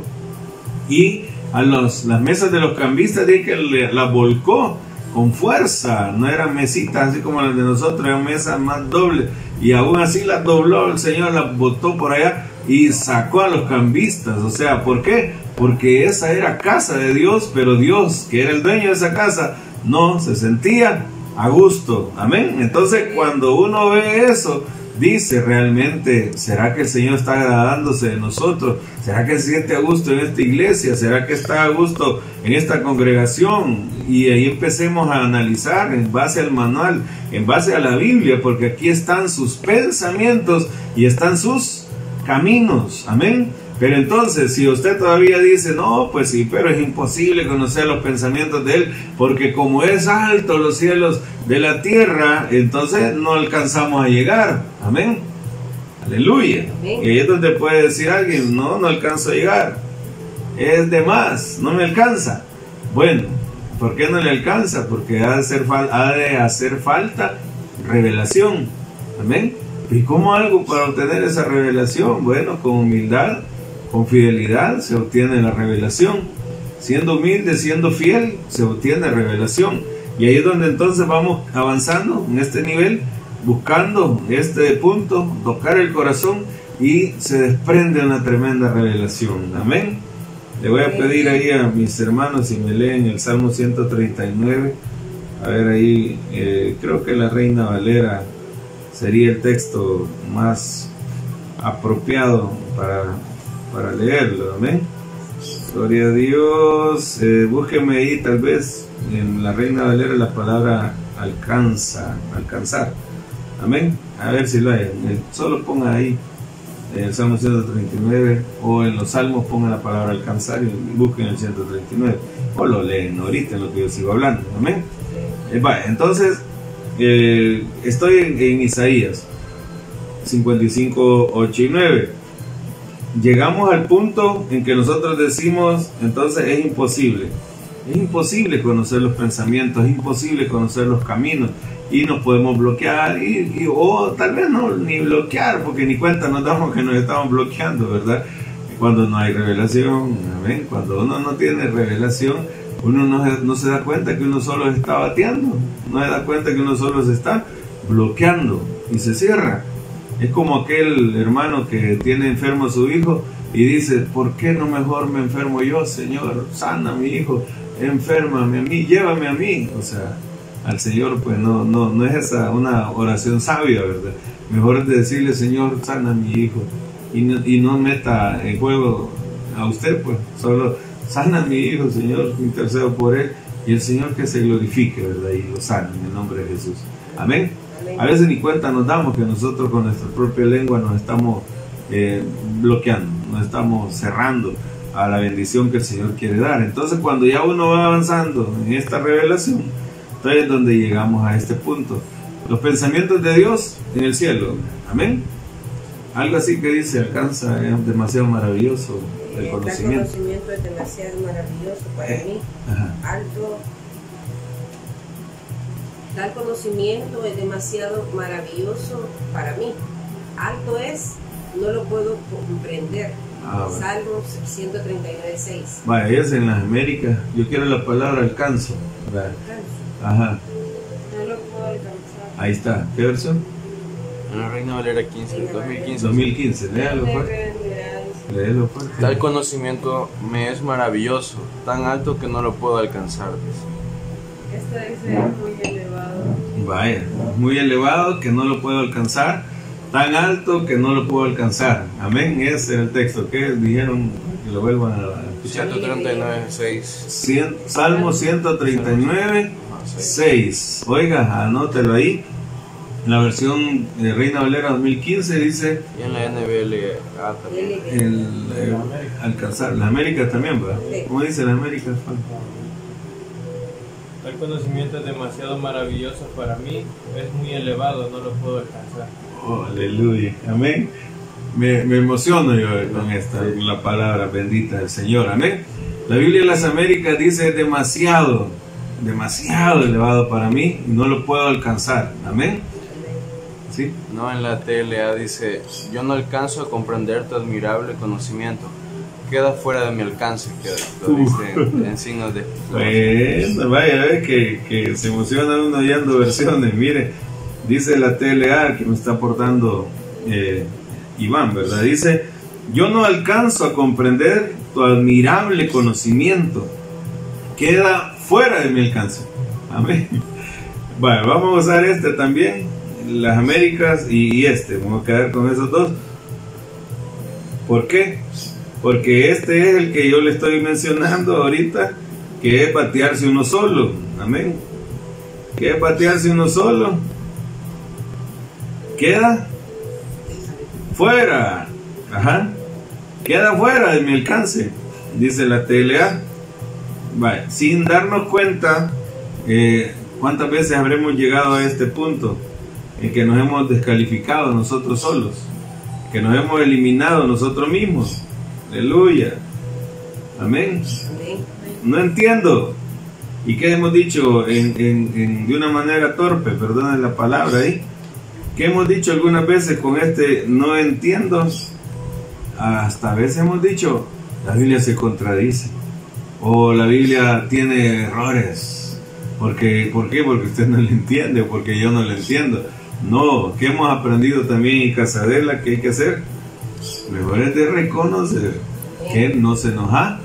Y a los, las mesas de los cambistas, de que las volcó con fuerza, no eran mesitas así como las de nosotros, eran mesas más dobles. Y aún así las dobló el Señor, las botó por allá y sacó a los cambistas. O sea, ¿por qué? Porque esa era casa de Dios, pero Dios, que era el dueño de esa casa, no se sentía a gusto. Amén. Entonces, cuando uno ve eso, dice realmente, ¿será que el Señor está agradándose de nosotros? ¿Será que se siente a gusto en esta iglesia? ¿Será que está a gusto en esta congregación? Y ahí empecemos a analizar en base al manual, en base a la Biblia, porque aquí están sus pensamientos y están sus caminos. Amén. Pero entonces, si usted todavía dice, no, pues sí, pero es imposible conocer los pensamientos de Él, porque como es alto los cielos de la tierra, entonces no alcanzamos a llegar. Amén. Aleluya. Y ahí es donde puede decir alguien, no, no alcanzo a llegar. Es de más, no me alcanza. Bueno, ¿por qué no le alcanza? Porque ha de hacer, ha de hacer falta revelación. Amén. ¿Y cómo algo para obtener esa revelación? Bueno, con humildad con fidelidad se obtiene la revelación. Siendo humilde, siendo fiel, se obtiene revelación. Y ahí es donde entonces vamos avanzando en este nivel, buscando este punto, tocar el corazón y se desprende una tremenda revelación. Amén. Le voy a pedir ahí a mis hermanos si me leen el Salmo 139. A ver ahí, eh, creo que la Reina Valera sería el texto más apropiado para para leerlo, amén. Gloria a Dios. Eh, búsqueme ahí tal vez en la Reina Valera la palabra alcanza, alcanzar. Amén. A ver si lo hay. Eh, solo ponga ahí en el Salmo 139 o en los Salmos ponga la palabra alcanzar y busquen el 139. O lo leen ahorita en lo que yo sigo hablando. Amén. Eh, entonces, estoy en, en Isaías 55, 8 y 9 llegamos al punto en que nosotros decimos, entonces es imposible. Es imposible conocer los pensamientos, es imposible conocer los caminos y nos podemos bloquear y, o tal vez no ni bloquear porque ni cuenta nos damos que nos estamos bloqueando, ¿verdad? Cuando no hay revelación, ¿ven? cuando uno no tiene revelación, uno no, se da cuenta que uno solo está bateando, no se da cuenta que uno solo se está bloqueando y se cierra. Es como aquel hermano que tiene enfermo a su hijo y dice, ¿por qué no mejor me enfermo yo, Señor? Sana a mi hijo, enférmame a mí, llévame a mí. O sea, al Señor pues no, no, no es esa una oración sabia, ¿verdad? Mejor es decirle, Señor, sana a mi hijo y no, y no meta en juego a usted, pues solo sana a mi hijo, Señor, intercedo por él y el Señor que se glorifique, ¿verdad? Y lo sana en el nombre de Jesús. Amén. A veces ni cuenta nos damos que nosotros con nuestra propia lengua nos estamos eh, bloqueando, nos estamos cerrando a la bendición que el Señor quiere dar. Entonces cuando ya uno va avanzando en esta revelación, entonces es donde llegamos a este punto. Los pensamientos de Dios en el cielo. Amén. Algo así que dice, alcanza, es demasiado maravilloso el conocimiento. El conocimiento es demasiado maravilloso para eh, mí. Alto Tal conocimiento es demasiado maravilloso para mí. Alto es, no lo puedo comprender. Ah, Salmo 139.6. Vaya, es en las Américas. Yo quiero la palabra alcanzo. Alcanzo. Ajá. No lo puedo alcanzar. Ahí está. ¿Qué versión? La Reina Valera 15, 2015. 2015, léalo fuerte. Léalo fuerte. Tal conocimiento me es maravilloso, tan alto que no lo puedo alcanzar. Esto es muy elevado. Vaya, muy elevado que no lo puedo alcanzar, tan alto que no lo puedo alcanzar. Amén, ese es el texto que dijeron que lo vuelvan a escuchar. 139, 6. Salmo 139, 6. Oiga, anótelo ahí. La versión de Reina Valera 2015 dice. Y en la NBL el, alcanzar. La América también, ¿verdad? ¿Cómo dice la América? El conocimiento es demasiado maravilloso para mí, es muy elevado, no lo puedo alcanzar. Oh, aleluya. Amén. Me, me, emociono yo con esta, con la palabra bendita del Señor. Amén. La Biblia de las Américas dice demasiado, demasiado elevado para mí y no lo puedo alcanzar. Amén. ¿Sí? No, en la TLA dice, yo no alcanzo a comprender tu admirable conocimiento. Queda fuera de mi alcance, que lo dice en, signos de... Bueno, vaya, a que, que se emociona uno oyendo versiones. Mire, dice la TLA que me está aportando eh, Iván, ¿verdad? Dice, yo no alcanzo a comprender tu admirable conocimiento. Queda fuera de mi alcance. Amén. Bueno, vamos a usar este también, las Américas y, este. Vamos a quedar con esos dos. ¿Por qué? Porque este es el que yo le estoy mencionando ahorita, que es patearse uno solo. Amén. ¿Qué es patearse uno solo? queda fuera. Ajá. Queda fuera de mi alcance, dice la TLA. Sin darnos cuenta eh, cuántas veces habremos llegado a este punto en que nos hemos descalificado nosotros solos, que nos hemos eliminado nosotros mismos. Aleluya. Amén. No entiendo. ¿Y qué hemos dicho de una manera torpe? Perdonen la palabra ahí que hemos dicho algunas veces con este no entiendo, hasta a veces hemos dicho, la Biblia se contradice, o la Biblia tiene errores, porque, ¿por qué? Porque usted no le entiende, porque yo no le entiendo. No, que hemos aprendido también en Casadela que hay que hacer, mejor es de reconocer que no se nos ha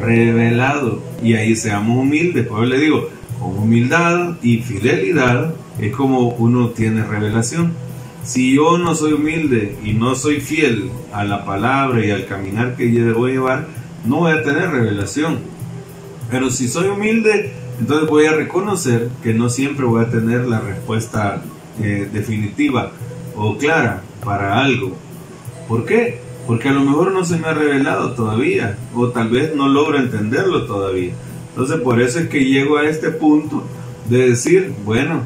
revelado, y ahí seamos humildes, pues le digo, con humildad y fidelidad, es como uno tiene revelación. Si yo no soy humilde y no soy fiel a la palabra y al caminar que yo debo llevar, no voy a tener revelación. Pero si soy humilde, entonces voy a reconocer que no siempre voy a tener la respuesta eh, definitiva o clara para algo. ¿Por qué? Porque a lo mejor no se me ha revelado todavía o tal vez no logro entenderlo todavía. Entonces por eso es que llego a este punto de decir, bueno,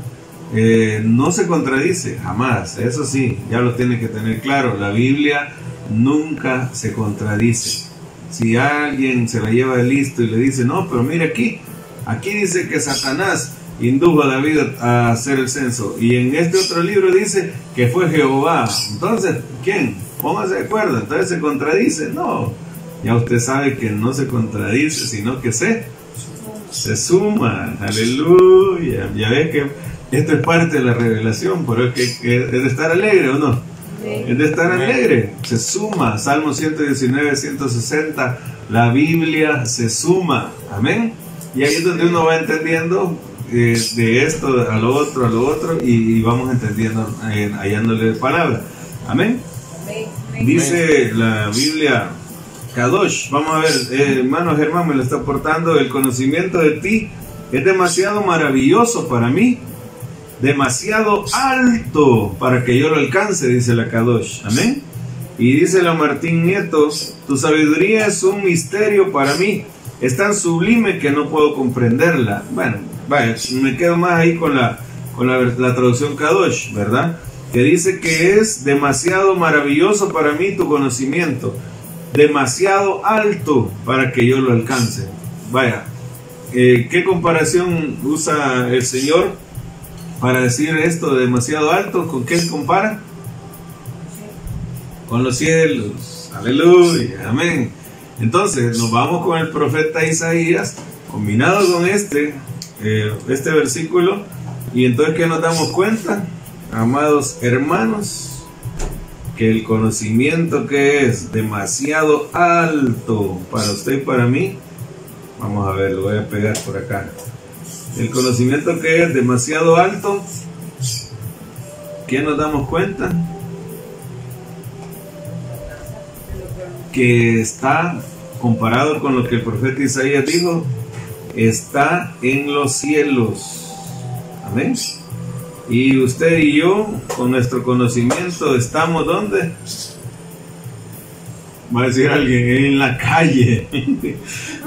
eh, no se contradice, jamás, eso sí, ya lo tiene que tener claro, la Biblia nunca se contradice. Si alguien se la lleva de listo y le dice, no, pero mire aquí, aquí dice que Satanás indujo a David a hacer el censo y en este otro libro dice que fue Jehová. Entonces, ¿quién? Póngase de acuerdo, entonces se contradice. No, ya usted sabe que no se contradice, sino que se, se suma. Aleluya. Ya ve que esto es parte de la revelación, pero es que es de estar alegre o no. Es de estar alegre. Se suma. Salmo 119, 160. La Biblia se suma. Amén. Y ahí es donde uno va entendiendo eh, de esto a lo otro, a lo otro, y, vamos entendiendo, eh, hallándole palabra. Amén. Dice la Biblia, Kadosh, vamos a ver, eh, hermano Germán me lo está aportando, el conocimiento de ti es demasiado maravilloso para mí demasiado alto para que yo lo alcance, dice la Kadosh. Amén. Y dice la Martín Nieto, tu sabiduría es un misterio para mí, es tan sublime que no puedo comprenderla. Bueno, vaya, me quedo más ahí con la, con la, la traducción Kadosh, ¿verdad? Que dice que es demasiado maravilloso para mí tu conocimiento, demasiado alto para que yo lo alcance. Vaya, eh, ¿qué comparación usa el Señor? para decir esto demasiado alto, ¿con qué compara? Con los cielos. Aleluya, amén. Entonces nos vamos con el profeta Isaías, combinado con este, eh, este versículo, y entonces ¿qué nos damos cuenta? Amados hermanos, que el conocimiento que es demasiado alto para usted y para mí, vamos a ver, lo voy a pegar por acá el conocimiento que es demasiado alto, ¿qué nos damos cuenta? Que está comparado con lo que el profeta Isaías dijo, está en los cielos. Amén. Y usted y yo, con nuestro conocimiento, estamos donde? Va a decir alguien, en la calle. (laughs)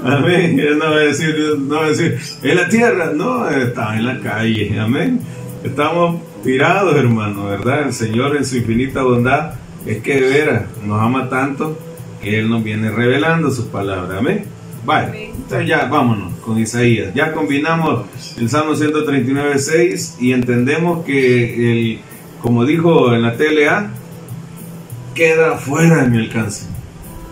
Amén. No va a decir, no va a decir, en la tierra. No, estaba en la calle. Amén. Estamos inspirados, hermano, ¿verdad? El Señor en su infinita bondad es que de veras nos ama tanto que Él nos viene revelando su palabra. Amén. Vale, entonces ya vámonos con Isaías. Ya combinamos el Salmo 139, 6 y entendemos que, el, como dijo en la TLA, queda fuera de mi alcance.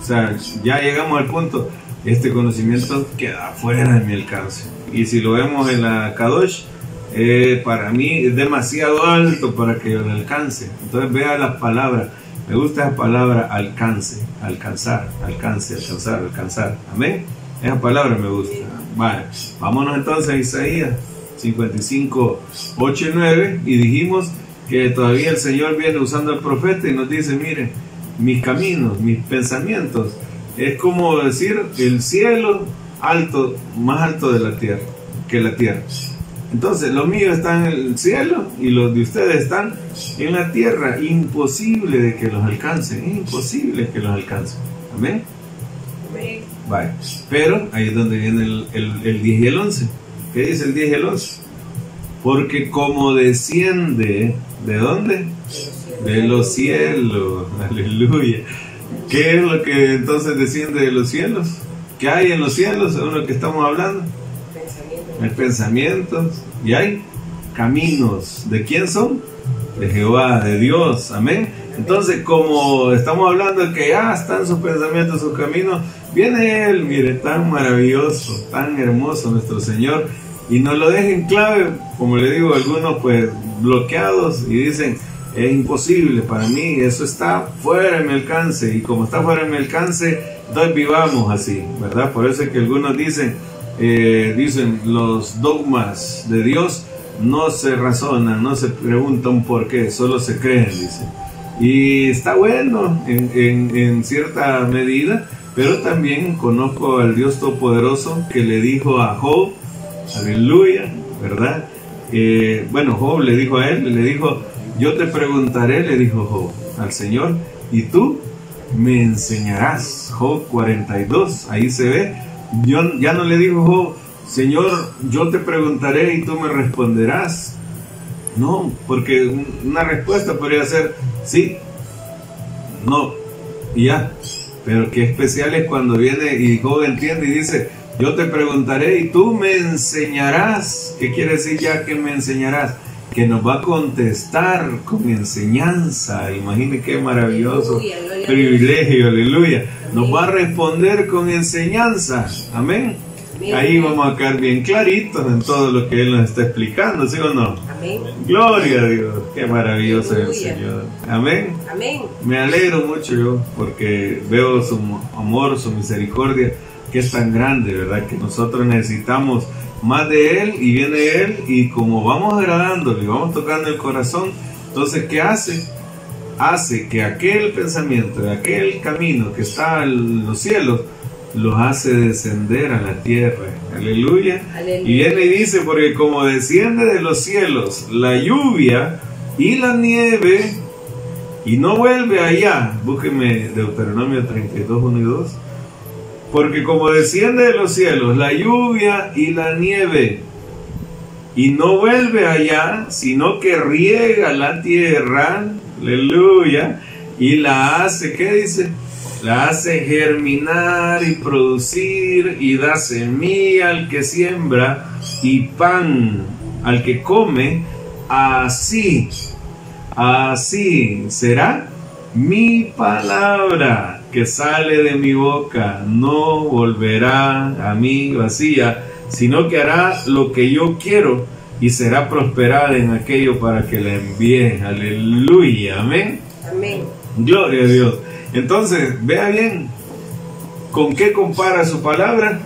O sea, ya llegamos al punto, este conocimiento queda fuera de mi alcance. Y si lo vemos en la Kadosh, para mí es demasiado alto para que lo alcance. Entonces vea las palabras. Me gusta esa palabra alcance, alcanzar, alcance, alcanzar, alcanzar. Amén. Esa palabra me gusta. Vale, vámonos entonces a Isaías 55, 8 y 9 y dijimos que todavía el Señor viene usando al profeta y nos dice, miren, mis caminos, mis pensamientos, es como decir el cielo alto, más alto de la tierra, que la tierra. Entonces, los míos están en el cielo y los de ustedes están en la tierra. Imposible de que los alcancen, imposible que los alcancen. Amén. Pero ahí es donde viene el, el, 10 y el 11. ¿Qué dice el 10 y el 11? Porque como desciende, ¿de dónde? De los cielos. Aleluya. ¿Qué es lo que entonces desciende de los cielos? ¿Qué hay en los cielos? Es lo que estamos hablando. Hay pensamientos y hay caminos. ¿De quién son? De Jehová, de Dios. Amén. Entonces, como estamos hablando de que ya están sus pensamientos, sus caminos, Viene Él, mire, tan maravilloso, tan hermoso nuestro Señor, y nos lo deja en clave, como le digo, algunos pues bloqueados y dicen, es imposible para mí, eso está fuera de mi alcance, y como está fuera de mi alcance, entonces vivamos así, ¿verdad? Por eso es que algunos dicen, eh, dicen, los dogmas de Dios no se razonan, no se preguntan por qué, solo se creen, dice. Y está bueno en, en, cierta medida, pero también conozco al Dios Todopoderoso que le dijo a Job, aleluya, ¿verdad? Eh, bueno, Job le dijo a él, le dijo, yo te preguntaré, le dijo Job al Señor, y tú me enseñarás. Job 42, ahí se ve. Yo, ya no le dijo Job, Señor, yo te preguntaré y tú me responderás. No, porque una respuesta podría ser sí, no, y ya. Pero qué especial es cuando viene y Job entiende y dice, yo te preguntaré y tú me enseñarás. ¿Qué quiere decir ya que me enseñarás? Que nos va a contestar con enseñanza. Imagine qué maravilloso privilegio, aleluya. Nos va a responder con enseñanza. Amén. Ahí vamos a quedar bien claritos en todo lo que Él nos está explicando, ¿sí o no? Amén. Gloria a Dios, qué maravilloso es el Señor. Amén. Amén. Me alegro mucho yo porque veo su amor, su misericordia, que es tan grande, ¿verdad? Que nosotros necesitamos más de Él y viene Él y como vamos agradándole, vamos tocando el corazón, entonces, ¿qué hace? Hace que aquel pensamiento, aquel camino que está en los cielos, los hace descender a la tierra. Aleluya. Y viene y dice, porque como desciende de los cielos la lluvia y la nieve, y no vuelve allá, búsqueme Deuteronomio 32, 1 y 2, porque como desciende de los cielos la lluvia y la nieve, y no vuelve allá, sino que riega la tierra, aleluya, y la hace, ¿qué dice? La hace germinar y producir y da semilla al que siembra y pan al que come, así, así será mi palabra que sale de mi boca, no volverá a mí vacía, sino que hará lo que yo quiero y será prosperada en aquello para que la envíe. Aleluya, amén. Amén. Gloria a Dios. Entonces, vea bien, ¿con qué compara su palabra?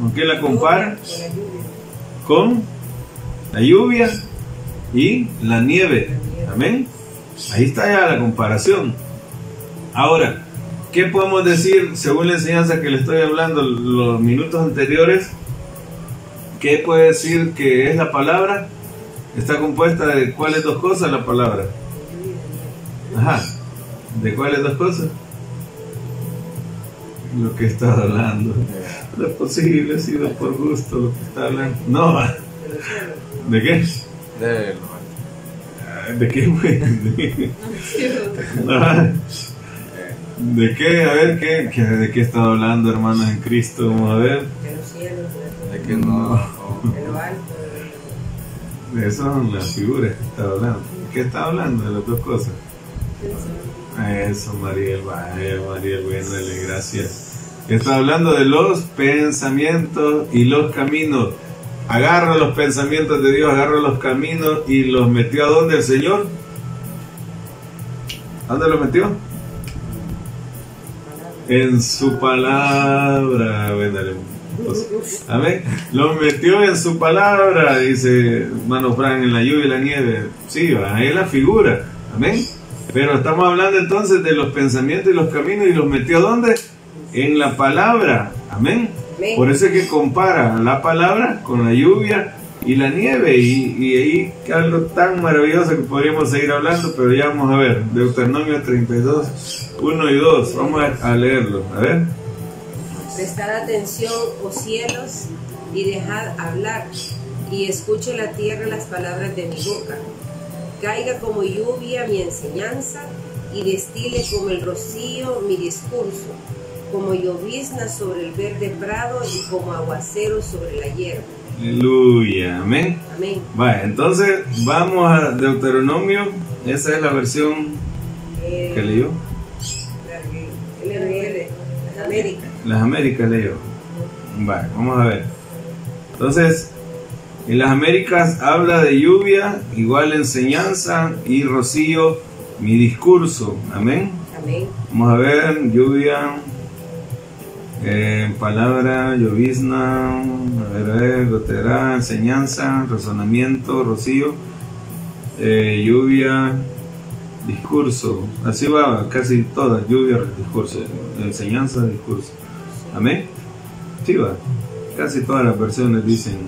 ¿Con qué la compara? Con la lluvia y la nieve. Amén. Ahí está ya la comparación. Ahora, ¿qué podemos decir según la enseñanza que le estoy hablando los minutos anteriores? ¿Qué puede decir que es la palabra? Está compuesta de cuáles dos cosas la palabra. Ajá. ¿De cuáles dos cosas? Lo que está hablando. Es posible, ha sido por gusto lo que está hablando. No, ¿De qué? De ¿De qué, güey? (laughs) (laughs) ¿De qué? A ver, ¿qué, ¿de qué estaba hablando, hermanos en Cristo? Vamos a ver. De que no. De eso son las figuras que estaba hablando. ¿Qué estaba hablando? De las dos cosas. Eso, Mariel, vaya, Mariel, bueno, dale gracias. Está hablando de los pensamientos y los caminos. Agarra los pensamientos de Dios, agarra los caminos y los metió a dónde el Señor. ¿Dónde los metió? En su palabra. Bueno, Amén. Los metió en su palabra, dice hermano Fran, en la lluvia y la nieve. Sí, ahí es la figura. Amén. Pero estamos hablando entonces de los pensamientos y los caminos y los metió ¿dónde? En la palabra. Amén. Por eso es que compara la palabra con la lluvia y la nieve. Y, y ahí algo tan maravilloso que podríamos seguir hablando, pero ya vamos a ver. Deuteronomio 32, 1 y 2. Vamos a leerlo. A ver. Prestad atención, oh cielos, y dejad hablar, y escuche la tierra las palabras de mi boca. Caiga como lluvia mi enseñanza, y destile como el rocío mi discurso, como llovizna sobre el verde prado y como aguacero sobre la hierba. Aleluya, amén. Amén. Vale, entonces vamos a Deuteronomio, esa es la versión eh, que leyó. La, América. Las Américas leo. Vale, vamos a ver. Entonces, en las Américas habla de lluvia, igual enseñanza y rocío, mi discurso. Amén. Amén. Vamos a ver, lluvia, eh, palabra, llovizna, a ver, a ver, gotera, enseñanza, razonamiento, rocío, eh, lluvia, discurso. Así va casi todas, lluvia, discurso, enseñanza, discurso. Amén. Sí, va. Casi todas las versiones dicen,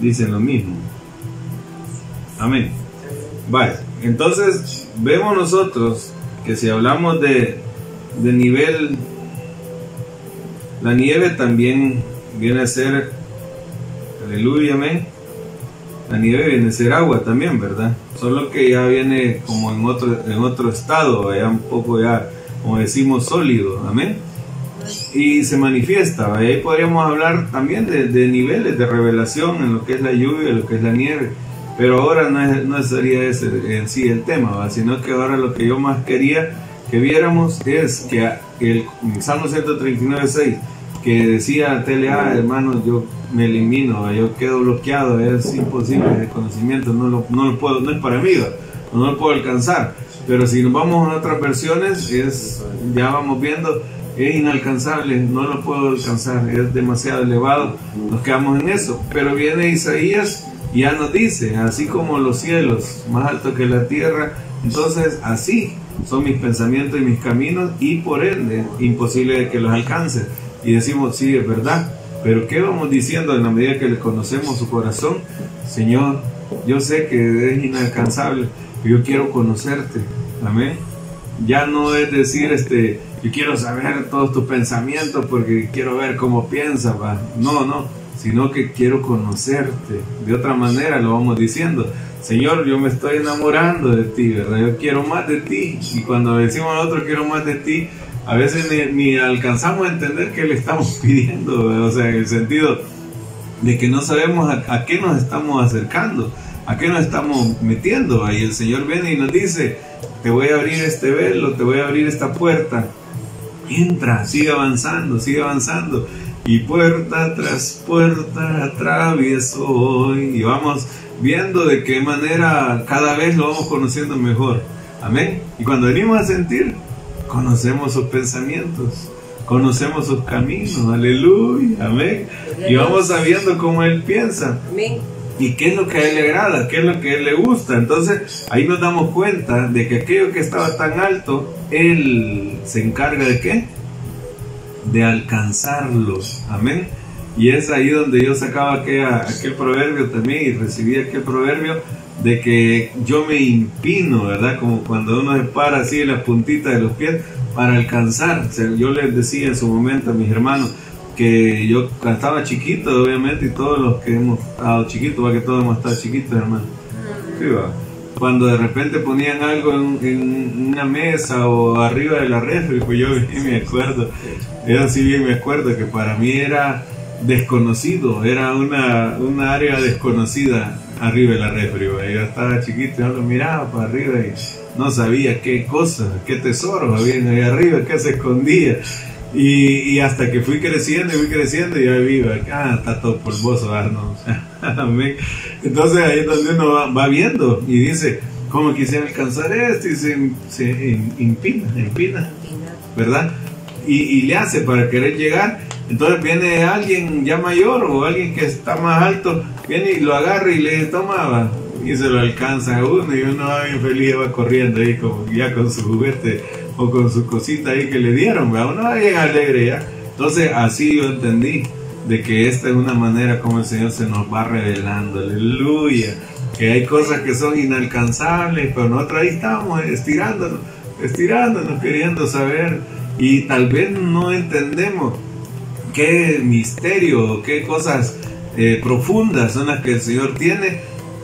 dicen lo mismo. Amén. Vale. Entonces, vemos nosotros que si hablamos de, de nivel, la nieve también viene a ser, aleluya, amén. La nieve viene a ser agua también, ¿verdad? Solo que ya viene como en otro, en otro estado, ya un poco ya, como decimos, sólido, amén y se manifiesta. Ahí podríamos hablar también de, niveles de revelación en lo que es la lluvia, en lo que es la nieve. Pero ahora no, es, no sería ese en sí el tema, sino que ahora lo que yo más quería que viéramos es que el, Salmo 139, 6, que decía TLA, hermano, yo me elimino, yo quedo bloqueado, es imposible de conocimiento, no lo, no lo puedo, no es para mí, no lo puedo alcanzar. Pero si nos vamos a otras versiones, es, ya vamos viendo es inalcanzable, no lo puedo alcanzar, es demasiado elevado, nos quedamos en eso. Pero viene Isaías y ya nos dice, así como los cielos, más alto que la tierra, entonces así son mis pensamientos y mis caminos y por ende imposible que los alcance. Y decimos, sí, es verdad, pero ¿qué vamos diciendo en la medida que le conocemos su corazón? Señor, yo sé que es inalcanzable, yo quiero conocerte. Amén. Ya no es decir, este, yo quiero saber todos tus pensamientos porque quiero ver cómo piensas, No, no, sino que quiero conocerte. De otra manera lo vamos diciendo. Señor, yo me estoy enamorando de ti, ¿verdad? Yo quiero más de ti. Y cuando decimos a otro quiero más de ti, a veces ni, alcanzamos a entender qué le estamos (laughs) pidiendo, o sea, en el sentido de que no sabemos a, a, qué nos estamos acercando, a qué nos estamos metiendo. Ahí el Señor viene y nos dice, te voy a abrir este velo, te voy a abrir esta puerta, entra, sigue avanzando, sigue avanzando. Y puerta tras puerta atravieso. Y vamos viendo de qué manera cada vez lo vamos conociendo mejor. Amén. Y cuando venimos a sentir, conocemos sus pensamientos, conocemos sus caminos. Aleluya. Amén. Y vamos sabiendo cómo Él piensa. Amén y qué es lo que a él le agrada, qué es lo que a él le gusta. Entonces ahí nos damos cuenta de que aquello que estaba tan alto, él se encarga de qué? De alcanzarlos. Amén. Y es ahí donde yo sacaba aquel, aquel proverbio también y recibí aquel proverbio de que yo me impino, ¿verdad? Como cuando uno se para así en las puntitas de los pies para alcanzar. yo les decía en su momento a mis hermanos, que yo estaba chiquito, obviamente, y todos los que hemos estado chiquitos, va que todos hemos estado chiquitos, hermano. Sí, va. Cuando de repente ponían algo en, en una mesa o arriba de la refri, pues yo bien me acuerdo, eso sí bien me acuerdo, que para mí era desconocido, era una, una área desconocida arriba de la refri. Yo estaba chiquito yo lo miraba para arriba y no sabía qué cosas, qué tesoros había ahí arriba, qué se escondía. Y, y hasta que fui creciendo y fui creciendo y vivo, ah, está todo polvoso, ah, no. (laughs) Entonces ahí es donde uno va, va viendo y dice, ¿cómo quisiera alcanzar esto? Y se, se in- impina, empina, ¿verdad? Y, y le hace para querer llegar. Entonces viene alguien ya mayor o alguien que está más alto, viene y lo agarra y le toma y se lo alcanza a uno y uno va bien feliz, va corriendo ahí como ya con su juguete o con su cosita ahí que le dieron, ¿verdad? uno va bien alegre ya. Entonces así yo entendí de que esta es una manera como el Señor se nos va revelando, aleluya, que hay cosas que son inalcanzables, pero nosotros ahí estamos estirándonos, estirándonos, queriendo saber y tal vez no entendemos qué misterio, qué cosas eh, profundas son las que el Señor tiene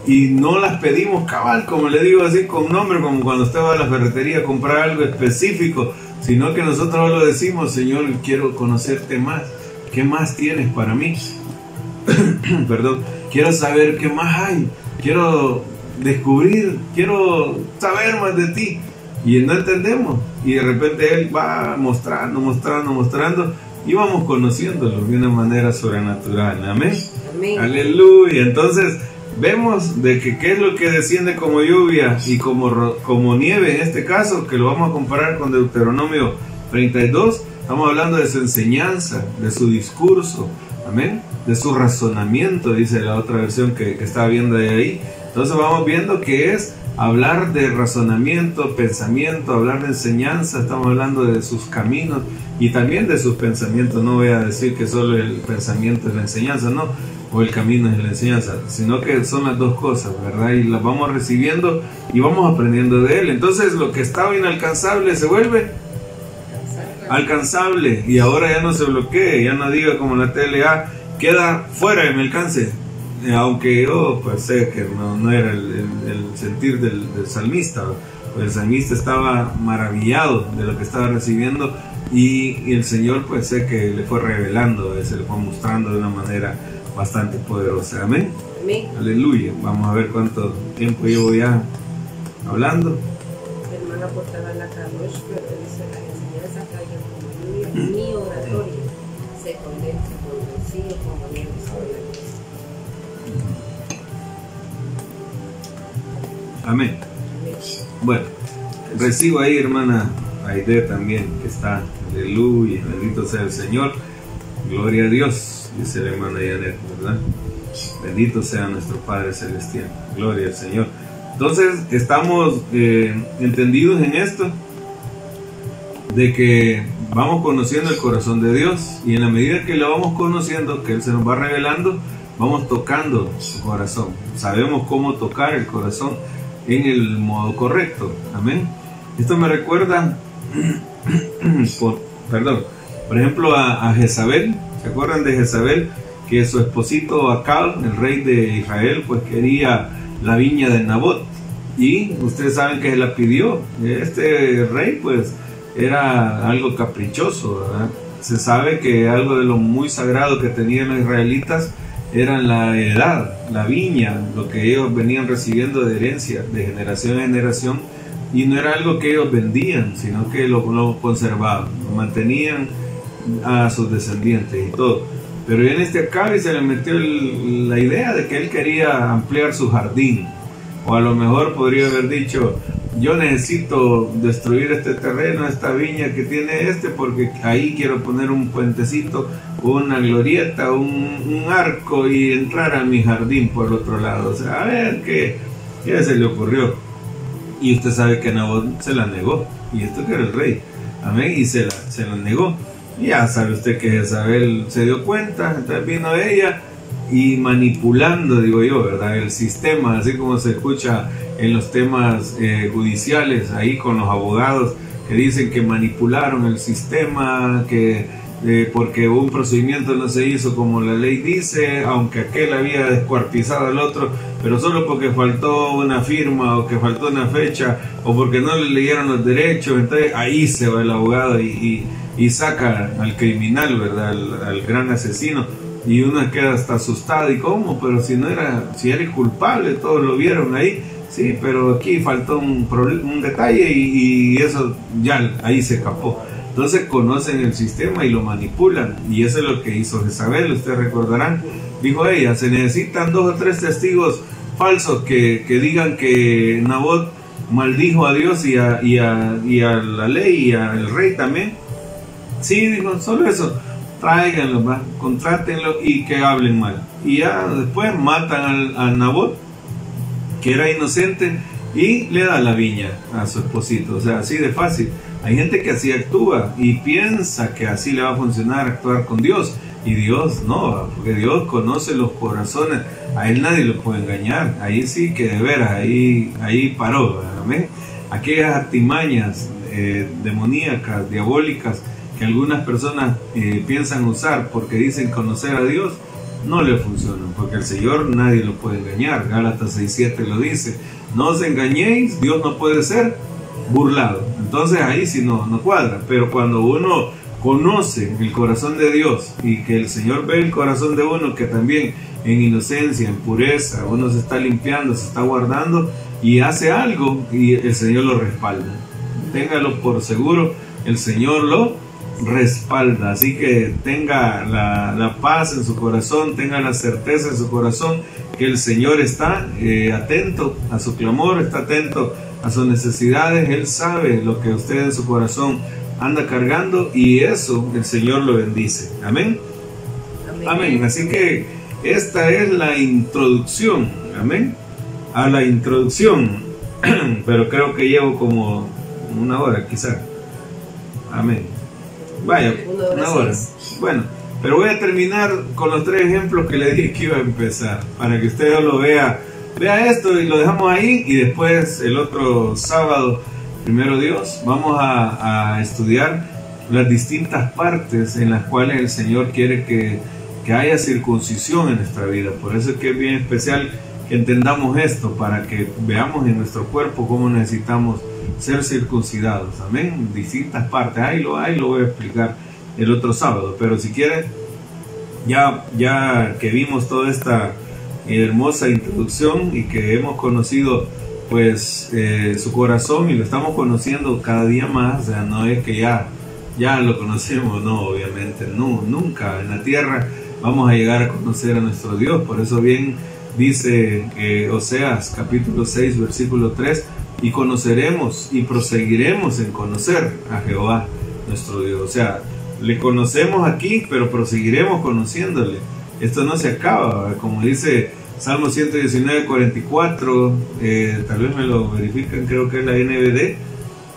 y no las pedimos cabal, como le digo así con nombre, como cuando usted va a la ferretería a comprar algo específico, sino que nosotros lo decimos, Señor, quiero conocerte más, ¿qué más tienes para mí? (clears throat) Perdón, quiero saber qué más hay, quiero descubrir, quiero saber más de ti. Y no entendemos. Y de repente Él va mostrando, mostrando, mostrando. Y vamos conociéndolo de una manera sobrenatural. Amén. Amén. Aleluya. Entonces vemos de que qué es lo que desciende como lluvia y como, como nieve en este caso, que lo vamos a comparar con Deuteronomio 32. Estamos hablando de su enseñanza, de su discurso, amén, de su razonamiento, dice la otra versión que, que estaba viendo de ahí. Entonces vamos viendo que es hablar de razonamiento, pensamiento, hablar de enseñanza, estamos hablando de sus caminos y también de sus pensamientos. No voy a decir que solo el pensamiento es la enseñanza, no, o el camino es la enseñanza, sino que son las dos cosas, ¿verdad? Y las vamos recibiendo y vamos aprendiendo de él. Entonces lo que estaba inalcanzable se vuelve alcanzable y ahora ya no se bloquee, ya no diga como la TLA, queda fuera de mi alcance. Aunque yo pues sé que no, no era el, el- el sentir del, del salmista, pues el salmista estaba maravillado de lo que estaba recibiendo y, y el Señor pues sé que le fue revelando, eh, se le fue mostrando de una manera bastante poderosa. Amén. Amén. Aleluya. Vamos a ver cuánto tiempo llevo ya hablando. Hermana portaba la pero dice la enseñanza caiga como lluvia, mi oratoria Amén. Bueno, recibo ahí, hermana Aide también, que está. Aleluya, bendito sea el Señor. Gloria a Dios, dice la hermana Janet, ¿verdad? Bendito sea nuestro Padre Celestial. Gloria al Señor. Entonces, estamos eh, entendidos en esto, de que vamos conociendo el corazón de Dios y en la medida que lo vamos conociendo, que Él se nos va revelando, vamos tocando su corazón. Sabemos cómo tocar el corazón en el modo correcto. Amén. Esto me recuerda, (clears throat) por, perdón, por ejemplo a, a Jezabel. ¿Se acuerdan de Jezabel? Que su esposito Acab, el rey de Israel, pues quería la viña de Nabot. Y ustedes saben que se la pidió. Este rey, pues, era algo caprichoso. Se sabe que algo de lo muy sagrado que tenían los israelitas era la heredad, la viña, lo que ellos venían recibiendo de herencia, de generación en generación, y no era algo que ellos vendían, sino que lo, conservaban, lo mantenían a sus descendientes y todo. Pero en este Acabe se le metió la idea de que él quería ampliar su jardín, o a lo mejor podría haber dicho, yo necesito destruir este terreno, esta viña que tiene este, porque ahí quiero poner un puentecito, una glorieta, un, arco y entrar a mi jardín por otro lado. O sea, a ver qué, qué se le ocurrió. Y usted sabe que Nabot se la negó, y esto que era el rey, amén, y se la, se la negó. Ya sabe usted que Jezabel se dio cuenta, entonces vino ella y manipulando, digo yo, ¿verdad? El sistema, así como se escucha en los temas eh, judiciales, ahí con los abogados que dicen que manipularon el sistema, que eh, porque un procedimiento no se hizo como la ley dice, aunque aquel había descuartizado al otro, pero solo porque faltó una firma o que faltó una fecha o porque no le leyeron los derechos, entonces ahí se va el abogado y, y, saca al criminal, ¿verdad? Al, gran asesino. Y uno queda hasta asustado y cómo, pero si no era, si eres culpable, todos lo vieron ahí, sí, pero aquí faltó un, un detalle y, y eso ya ahí se escapó. Entonces conocen el sistema y lo manipulan. Y eso es lo que hizo Jezabel, ustedes recordarán. Dijo ella, se necesitan dos o tres testigos falsos que, digan que Nabot maldijo a Dios y a, y a, y a la ley y al rey también. Sí, dijo, solo eso. Tráiganlo, ¿va? contrátenlo y que hablen mal. Y ya después matan al, a Nabot, que era inocente, y le da la viña a su esposito. O sea, así de fácil. Hay gente que así actúa y piensa que así le va a funcionar actuar con Dios. Y Dios no, porque Dios conoce los corazones. A Él nadie lo puede engañar. Ahí sí que de veras, ahí, ahí paró. Aquellas artimañas eh, demoníacas, diabólicas, que algunas personas eh, piensan usar porque dicen conocer a Dios, no le funcionan, porque el Señor nadie lo puede engañar. Gálatas 6.7 lo dice. No os engañéis, Dios no puede ser burlado. Entonces ahí sí no, no cuadra. Pero cuando uno conoce el corazón de Dios y que el Señor ve el corazón de uno que también en inocencia, en pureza, uno se está limpiando, se está guardando y hace algo y el Señor lo respalda. Téngalo por seguro, el Señor lo respalda. Así que tenga la, paz en su corazón, tenga la certeza en su corazón que el Señor está eh, atento a su clamor, está atento a sus necesidades, Él sabe lo que usted en su corazón anda cargando y eso el Señor lo bendice. Amén. Amén. Así que esta es la introducción. Amén. A la introducción. (clears throat) Pero creo que llevo como una hora quizá. Amén. Vaya, una hora. Bueno, pero voy a terminar con los tres ejemplos que le dije que iba a empezar, para que usted lo vea Vea esto y lo dejamos ahí y después el otro sábado, primero Dios, vamos a, estudiar las distintas partes en las cuales el Señor quiere que, que haya circuncisión en nuestra vida. Por eso es que es bien especial que entendamos esto, para que veamos en nuestro cuerpo cómo necesitamos ser circuncidados. Amén. Distintas partes. Ahí lo, ahí lo voy a explicar el otro sábado. Pero si quieren, ya, ya que vimos toda esta hermosa introducción y que hemos conocido pues eh, su corazón y lo estamos conociendo cada día más, o sea, no es que ya, ya lo conocemos, no, obviamente, no, nunca en la tierra vamos a llegar a conocer a nuestro Dios, por eso bien dice eh, Oseas capítulo 6 versículo 3, y conoceremos y proseguiremos en conocer a Jehová nuestro Dios, o sea, le conocemos aquí, pero proseguiremos conociéndole. Esto no se acaba, como dice Salmo 119, 44, eh, tal vez me lo verifican, creo que es la NBD,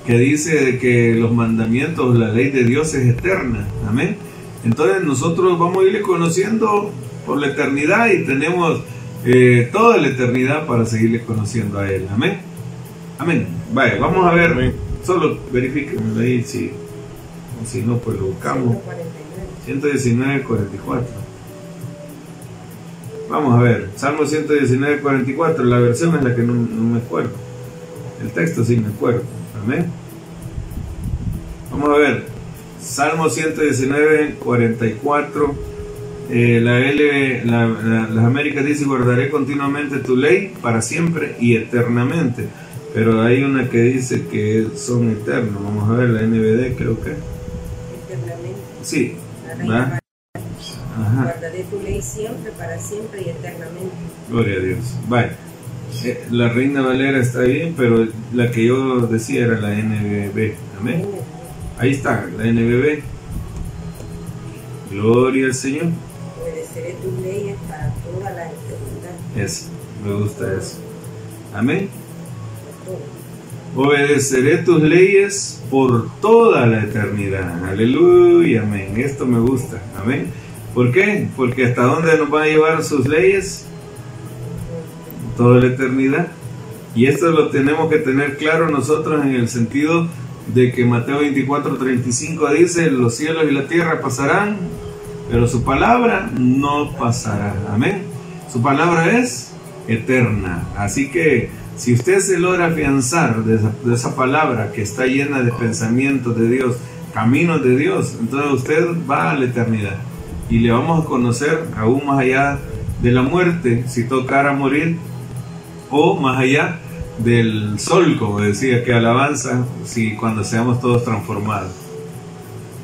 que dice que los mandamientos, la ley de Dios es eterna, amén. Entonces nosotros vamos a irle conociendo por la eternidad y tenemos eh, toda la eternidad para seguirle conociendo a Él, amén. Amén. Vaya, vamos a ver, solo verifiquen ahí si, si no, pues lo buscamos. 119, 44. Vamos a ver, Salmo 119, 44, la versión es la que no, me acuerdo. El texto sí me acuerdo. Amén. Vamos a ver, Salmo 119, 44. Eh, la L, las Américas dice, guardaré continuamente tu ley para siempre y eternamente. Pero hay una que dice que son eternos. Vamos a ver, la NBD creo que. Eternamente. Sí. Guardaré tu ley siempre, para siempre y eternamente. Gloria a Dios. Vaya. Eh, la Reina Valera está bien, pero la que yo decía era la NBB. Amén. Ahí está, la NBB. Gloria al Señor. Obedeceré tus leyes para toda la eternidad. Eso, me gusta eso. Amén. Obedeceré tus leyes por toda la eternidad. Aleluya, amén. Esto me gusta. Amén. ¿Por qué? Porque hasta dónde nos van a llevar sus leyes? Toda la eternidad. Y esto lo tenemos que tener claro nosotros en el sentido de que Mateo 24, 35 dice, los cielos y la tierra pasarán, pero su palabra no pasará. Amén. Su palabra es eterna. Así que si usted se logra afianzar de esa, de esa palabra que está llena de pensamientos de Dios, caminos de Dios, entonces usted va a la eternidad y le vamos a conocer aún más allá de la muerte, si tocara morir, o más allá del sol, como decía, que alabanza, si cuando seamos todos transformados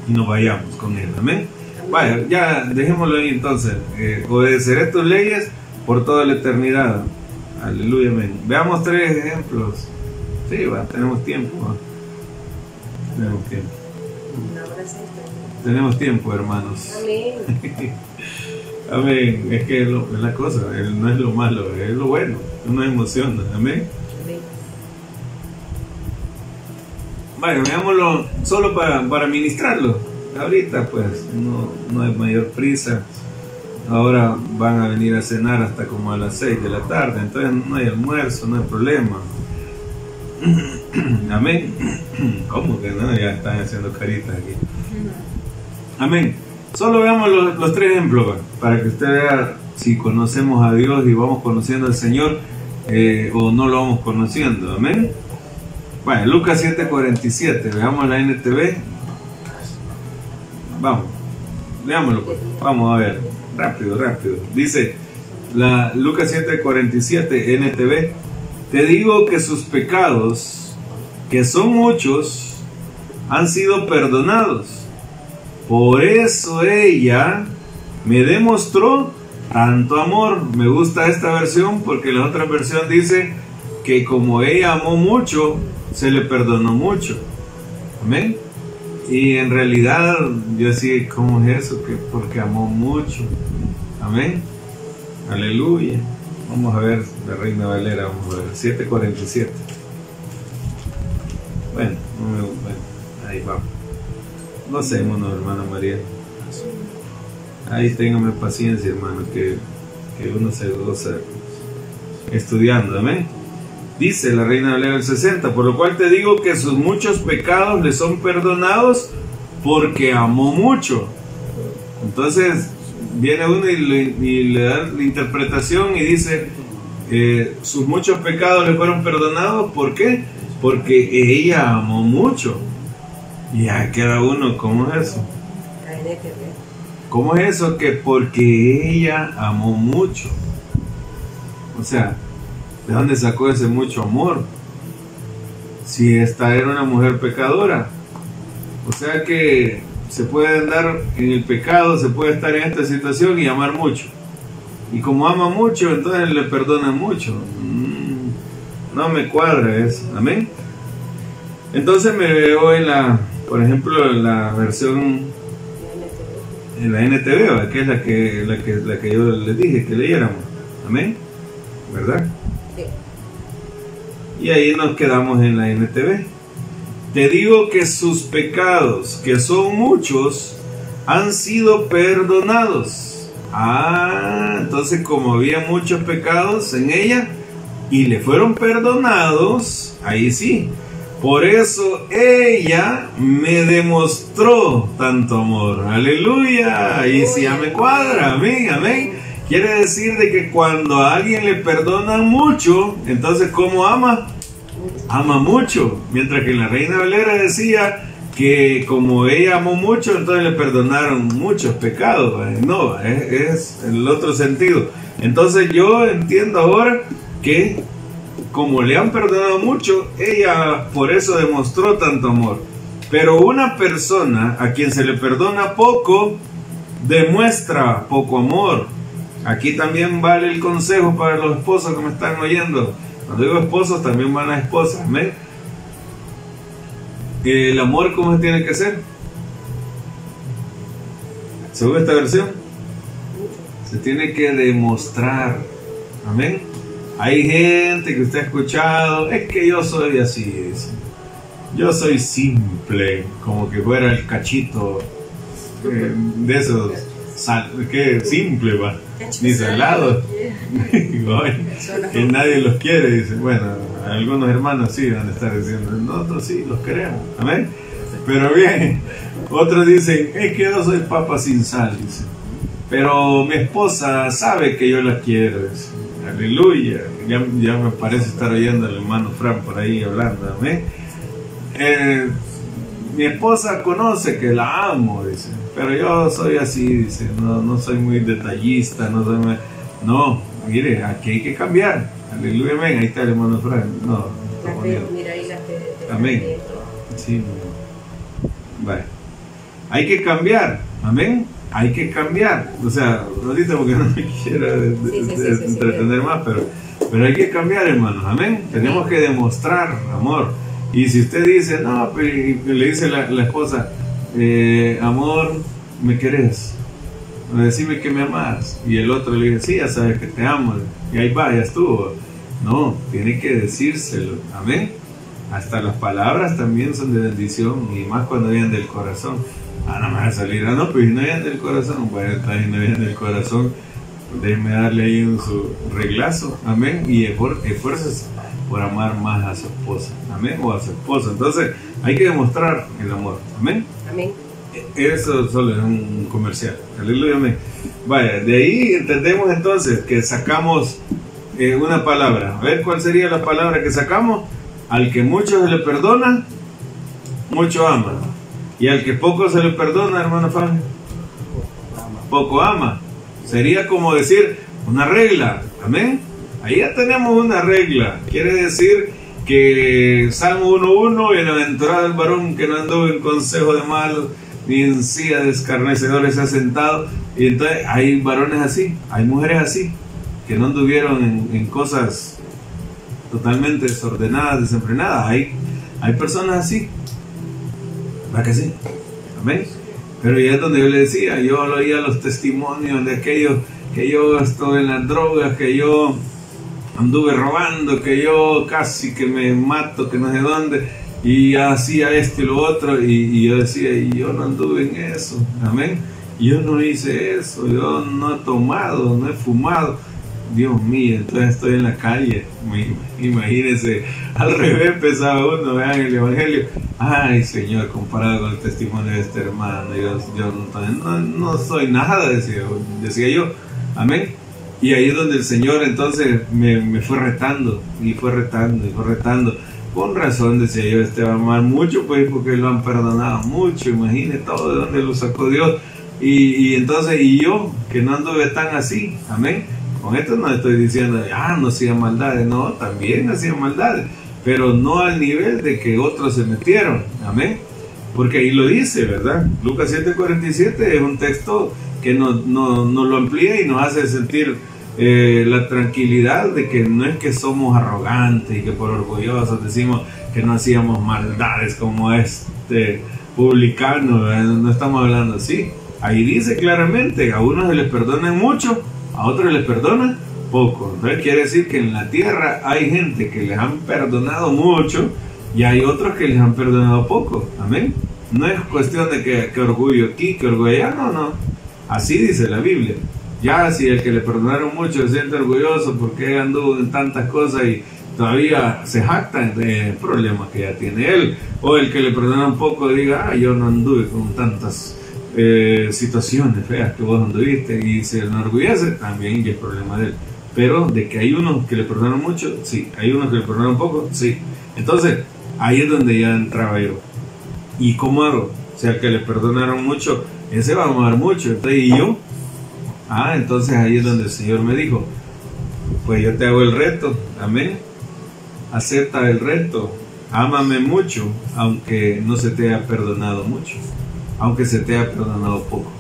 y nos vayamos con él. Amén. Vaya, ya dejémoslo ahí entonces. Eh, obedeceré tus leyes por toda la eternidad. Aleluya, amén. Veamos tres ejemplos. Sí, va, tenemos tiempo. ¿va? Tenemos tiempo. Tenemos tiempo, hermanos. Amén. (laughs) Amén. Es que es, lo- es la cosa, no es lo malo, es lo bueno. Uno emociona. Amén. Amén. Bueno, veámoslo solo para, para ministrarlo. Ahorita pues no, no hay mayor prisa. Ahora van a venir a cenar hasta como a las 6 de la tarde, entonces no hay almuerzo, no hay problema. (clears throat) Amén. (clears throat) ¿Cómo que no? Ya están haciendo caritas aquí. Amén. Solo veamos los, los tres ejemplos para que usted vea si conocemos a Dios y vamos conociendo al Señor eh, o no lo vamos conociendo. Amén. Bueno, Lucas 7:47, veamos la NTV. Vamos, leámoslo. pues. Vamos a ver, rápido, rápido. Dice la Lucas 7:47 NTV, te digo que sus pecados, que son muchos, han sido perdonados. Por eso ella me demostró tanto amor. Me gusta esta versión porque la otra versión dice que como ella amó mucho, se le perdonó mucho. Amén. Y en realidad yo decía, ¿cómo es eso? Que porque amó mucho. Amén. Aleluya. Vamos a ver la Reina Valera, vamos a ver. 747. Bueno, bueno, ahí vamos. No sé, hermano, hermana María. Ahí téngame paciencia, hermano, que, que uno se goza estudiando, amén. Dice la Reina Valera del 60, por lo cual te digo que sus muchos pecados le son perdonados porque amó mucho. Entonces viene uno y le, y le da la interpretación y dice, eh, sus muchos pecados le fueron perdonados, ¿por qué? Porque ella amó mucho. Y ya queda uno, ¿cómo es eso? Ahí. ¿Cómo es eso que porque ella amó mucho? O sea, ¿de dónde sacó ese mucho amor? Si esta era una mujer pecadora. O sea que se puede andar en el pecado, se puede estar en esta situación y amar mucho. Y como ama mucho, entonces le perdona mucho. Mm, no me cuadra eso. Amén. Entonces me veo en la, por ejemplo, en la versión en la NTV, que es la que, la, que, la que yo les dije que leyéramos. Amén. ¿Verdad? Sí. Y ahí nos quedamos en la NTV. Te digo que sus pecados, que son muchos, han sido perdonados. Ah, entonces como había muchos pecados en ella y le fueron perdonados, ahí sí. Por eso ella me demostró tanto amor. Aleluya. Y si ya me cuadra, amén, amén. Quiere decir de que cuando a alguien le perdonan mucho, entonces ¿cómo ama? Ama mucho. Mientras que la reina Valera decía que como ella amó mucho, entonces le perdonaron muchos pecados. No, es, es el otro sentido. Entonces yo entiendo ahora que como le han perdonado mucho, ella por eso demostró tanto amor. Pero una persona a quien se le perdona poco, demuestra poco amor. Aquí también vale el consejo para los esposos que me están oyendo. Cuando digo esposos, también van las esposas. ¿Amén? El amor, ¿cómo tiene que ser? Según esta versión, se tiene que demostrar. Amén. Hay gente que usted ha escuchado, es que yo soy así, yo soy simple, como que fuera el cachito eh, de esos, sal, que simple va, ni salado, (laughs) que nadie los quiere, dice, bueno, Algunos hermanos sí van a estar diciendo, nosotros sí, los queremos. Amén. Pero bien, otros dicen, es que yo soy papa sin sal, dice. Pero mi esposa sabe que yo la quiero. Dice. Aleluya. Ya, ya, me parece estar oyendo al hermano Fran por ahí hablando. Amén. Eh, mi esposa conoce que la amo, dice. Pero yo soy así, dice. No, no soy muy detallista, no soy muy... No, mire, aquí hay que cambiar. Aleluya, amén. Ahí está el hermano Fran. No, La fe, mira ahí la fe Amén. Sí, vale. Hay que cambiar, amén. Hay que cambiar. O sea, lo dice porque no me de- Sí, entretener más, pero, pero hay que cambiar, hermanos, amén. Tenemos que demostrar amor. Y si usted dice, no, pero y le dice la, la esposa, eh, amor, ¿me querés? Decime que me amas. Y el otro le dice, sí, ya sabes que te amo. Y ahí va, ya estuvo. No, tiene que decírselo. Amén. Hasta las palabras también son de bendición y más cuando vienen del corazón. Ah, no me va a salir, ah, no, pues no vienen del corazón. Bueno, entonces no vienen del corazón, déjeme darle ahí un su reglazo. Amén. Y esfuer- esfuérzese por amar más a su esposa. Amén. O a su esposo. Entonces hay que demostrar el amor. Amén. Amén. Eso solo es un comercial. Aleluya. amén. Vaya, de ahí entendemos entonces que sacamos eh, una palabra. A ver cuál sería la palabra que sacamos. Al que mucho se le perdona, mucho ama. Y al que poco se le perdona, hermano Fabio, poco ama. Sería como decir una regla. Amén. Ahí ya tenemos una regla. Quiere decir que Salmo 1.1, bienaventurado el varón que no anduvo en consejo de malos, ni en silla de escarnecedores se ha sentado. Y entonces hay varones así, hay mujeres así, que no anduvieron en, cosas totalmente desordenadas, desenfrenadas. Hay, hay personas así. ¿Verdad que sí? Amén. Pero ya es donde yo le decía, yo oía los testimonios de aquellos que yo estuve en las drogas, que yo anduve robando, que yo casi que me mato, que no sé dónde, y hacía esto y lo otro, y, yo decía, y yo no anduve en eso, amén. Yo no hice eso, yo no he tomado, no he fumado. Dios mío, entonces estoy en la calle. Imagínense, al revés empezaba uno, vean el Evangelio. Ay, Señor, comparado con el testimonio de este hermano, yo, yo no, no soy nada, decía, decía yo. Amén. Y ahí es donde el Señor entonces me, me fue retando, y fue retando, y fue retando. Con razón, decía yo, este va a mucho, pues, porque lo han perdonado mucho. Imagine todo de dónde lo sacó Dios. Y, y entonces, y yo, que no anduve tan así, amén. Con esto no estoy diciendo, ah, no hacía maldades, no, también hacía maldades, pero no al nivel de que otros se metieron, amén. Porque ahí lo dice, ¿verdad? Lucas 7:47 es un texto que nos, nos- nos lo amplía y nos hace sentir eh, la tranquilidad de que no es que somos arrogantes y que por orgullosos decimos que no hacíamos maldades como este publicano, no estamos hablando así. Ahí dice claramente, a unos se les perdona mucho, a otros les perdona poco. Entonces quiere decir que en la tierra hay gente que les han perdonado mucho y hay otros que les han perdonado poco. Amén. No es cuestión de que, que orgullo aquí, que orgullo allá, no, no. Así dice la Biblia. Ya si el que le perdonaron mucho se siente orgulloso porque anduvo en tantas cosas y todavía se jacta de problemas que ya tiene él. O el que le perdonaron poco diga, ah, yo no anduve con tantas eh, situaciones feas que vos anduviste y se enorgullece, también ya es problema de él. Pero de que hay unos que le perdonaron mucho, sí. Hay unos que le perdonaron poco, sí. Entonces, ahí es donde ya entraba yo. ¿Y cómo hago? O sea, que le perdonaron mucho, ese va a amar mucho. Entonces, ¿y yo? Ah, entonces ahí es donde el Señor me dijo, pues yo te hago el reto, amén. Acepta el reto, ámame mucho, aunque no se te haya perdonado mucho, aunque se te haya perdonado poco.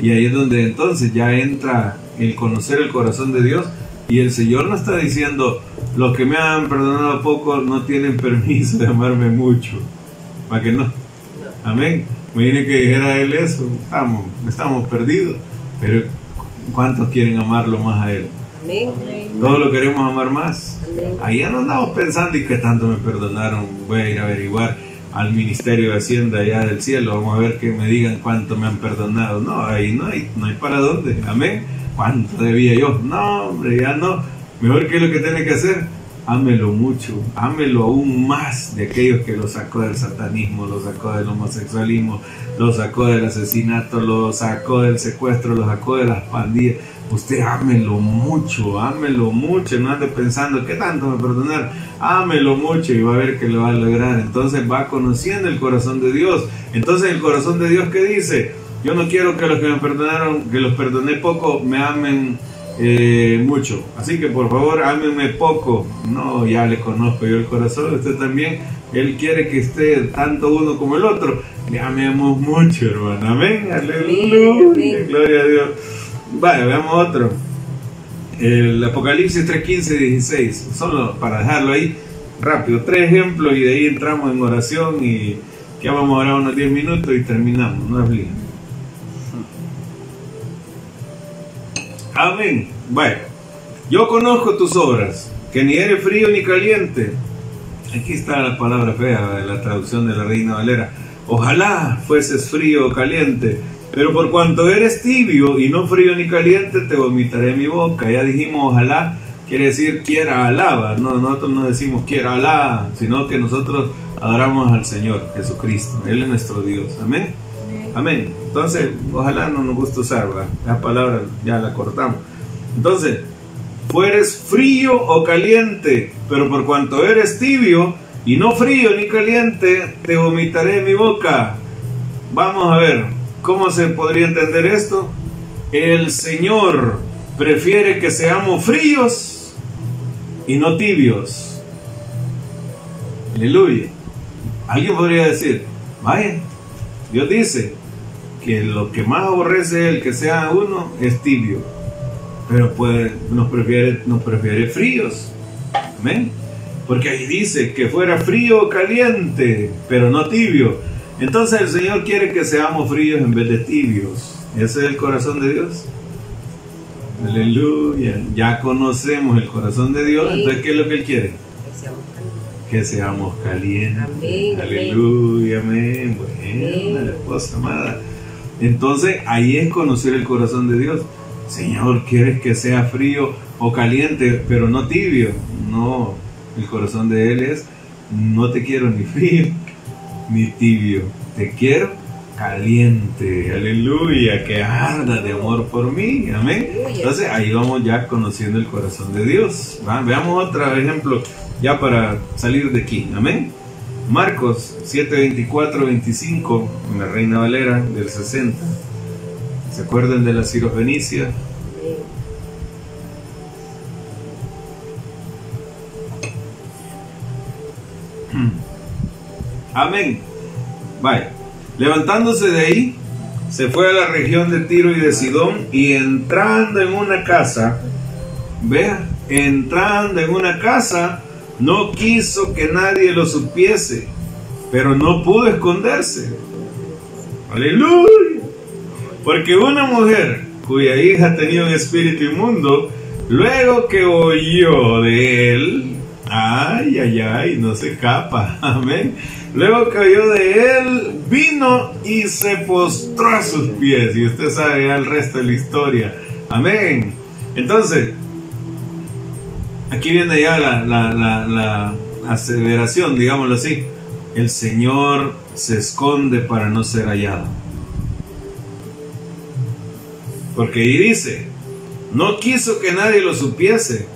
Y ahí es donde entonces ya entra el conocer el corazón de Dios y el Señor no está diciendo, los que me han perdonado poco no tienen (laughs) permiso de amarme mucho. ¿Para que no? Amén. Imagine que dijera él eso, estamos, estamos perdidos. Pero ¿cuántos quieren amarlo más a él? Amén. Todos lo queremos amar más. Amén. Ahí ya no andamos pensando y que tanto me perdonaron. Voy a ir a averiguar al Ministerio de Hacienda allá del cielo. Vamos a ver que me digan cuánto me han perdonado. No, ahí no hay, no hay para dónde. Amén. ¿Cuánto debía yo? No, hombre, ya no. Mejor que lo que tiene que hacer. Ámelo mucho, ámelo aún más de aquellos que lo sacó del satanismo, lo sacó del homosexualismo, lo sacó del asesinato, lo sacó del secuestro, lo sacó de las pandillas. Usted ámelo mucho, ámelo mucho, no ande pensando, ¿qué tanto me perdonar? Ámelo mucho y va a ver que lo va a lograr. Entonces va conociendo el corazón de Dios. Entonces el corazón de Dios, ¿qué dice? Yo no quiero que los que me perdonaron, que los perdoné poco, me amen eh, mucho. Así que por favor, ámenme poco. No, ya le conozco yo el corazón, usted también. Él quiere que esté tanto uno como el otro. Le amemos mucho, hermano. Amén. Aleluya. Gloria a Dios. Vale, veamos otro. El Apocalipsis 3, 15, 16. Solo para dejarlo ahí rápido. Tres ejemplos y de ahí entramos en oración y ya vamos a orar unos 10 minutos y terminamos. No es Amén. Bueno, yo conozco tus obras, que ni eres frío ni caliente. Aquí está la palabra fea de la traducción de la Reina Valera. Ojalá fueses frío o caliente pero por cuanto eres tibio y no frío ni caliente, te vomitaré mi boca. Ya dijimos ojalá, quiere decir quiera alaba. No, nosotros no decimos quiera alaba, sino que nosotros adoramos al Señor Jesucristo. Él es nuestro Dios. Amén. Amén. Entonces, ojalá no nos guste usar, La palabra ya la cortamos. Entonces, fueres frío o caliente, pero por cuanto eres tibio y no frío ni caliente, te vomitaré mi boca. Vamos a ver, ¿Cómo se podría entender esto? El Señor prefiere que seamos fríos y no tibios. Aleluya. Alguien podría decir, vaya, Dios dice que lo que más aborrece el que sea uno es tibio, pero pues nos prefiere, nos prefiere fríos. Amén. Porque ahí dice que fuera frío o caliente, pero no tibio. Entonces el Señor quiere que seamos fríos en vez de tibios. Ese es el corazón de Dios. Aleluya. Ya conocemos el corazón de Dios. Entonces, ¿qué es lo que Él quiere? Que seamos calientes. Aleluya. Amén. Bueno, la esposa amada. Entonces, ahí es conocer el corazón de Dios. Señor, ¿quieres que sea frío o caliente, pero no tibio? No, el corazón de Él es, no te quiero ni frío mi tibio. Te quiero caliente, aleluya, que arda de amor por mí, amén. Entonces ahí vamos ya conociendo el corazón de Dios. Veamos otro ejemplo ya para salir de aquí, amén. Marcos 7, 24, 25, en la Reina Valera del 60. ¿Se acuerdan de la Fenicia? Amén. Vaya. Levantándose de ahí, se fue a la región de Tiro y de Sidón y entrando en una casa, vea, entrando en una casa, no quiso que nadie lo supiese, pero no pudo esconderse. Aleluya. Porque una mujer cuya hija tenía un espíritu inmundo, luego que oyó de él, ay, ay, ay, no se escapa, (laughs) amén Luego cayó de él, vino y se postró a sus pies. Y usted sabe ya el resto de la historia. Amén. Entonces, aquí viene ya la, la, aceleración, digámoslo así. El Señor se esconde para no ser hallado. Porque ahí dice, no quiso que nadie lo supiese,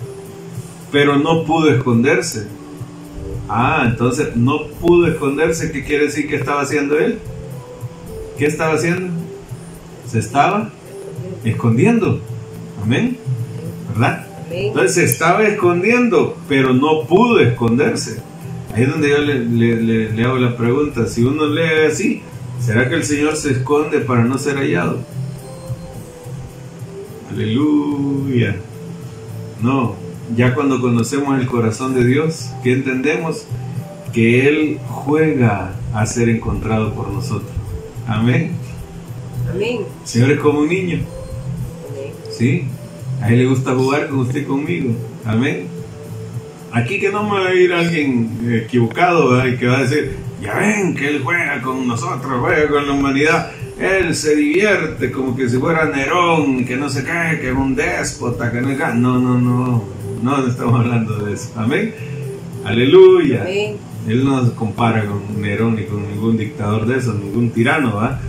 pero no pudo esconderse. Ah, entonces no pudo esconderse. ¿Qué quiere decir que estaba haciendo él? ¿Qué estaba haciendo? Se estaba escondiendo. Amén. ¿Verdad? Entonces se estaba escondiendo, pero no pudo esconderse. Ahí es donde yo le, hago la pregunta. Si uno lee así, ¿será que el Señor se esconde para no ser hallado? Aleluya. No, ya cuando conocemos el corazón de Dios, que entendemos que Él juega a ser encontrado por nosotros. Amén. Amén. Señor es como un niño. Sí. A Él le gusta jugar con usted conmigo. Amén. Aquí que no me va a ir alguien equivocado y que va a decir, ya ven que Él juega con nosotros, juega con la humanidad. Él se divierte como que si fuera Nerón, que no se cae, que es un déspota, que no No, no, no. No, no estamos hablando de eso. Amén. Aleluya. Amén. Él no se compara con Nerón ni con ningún dictador de esos, ningún tirano, ¿va?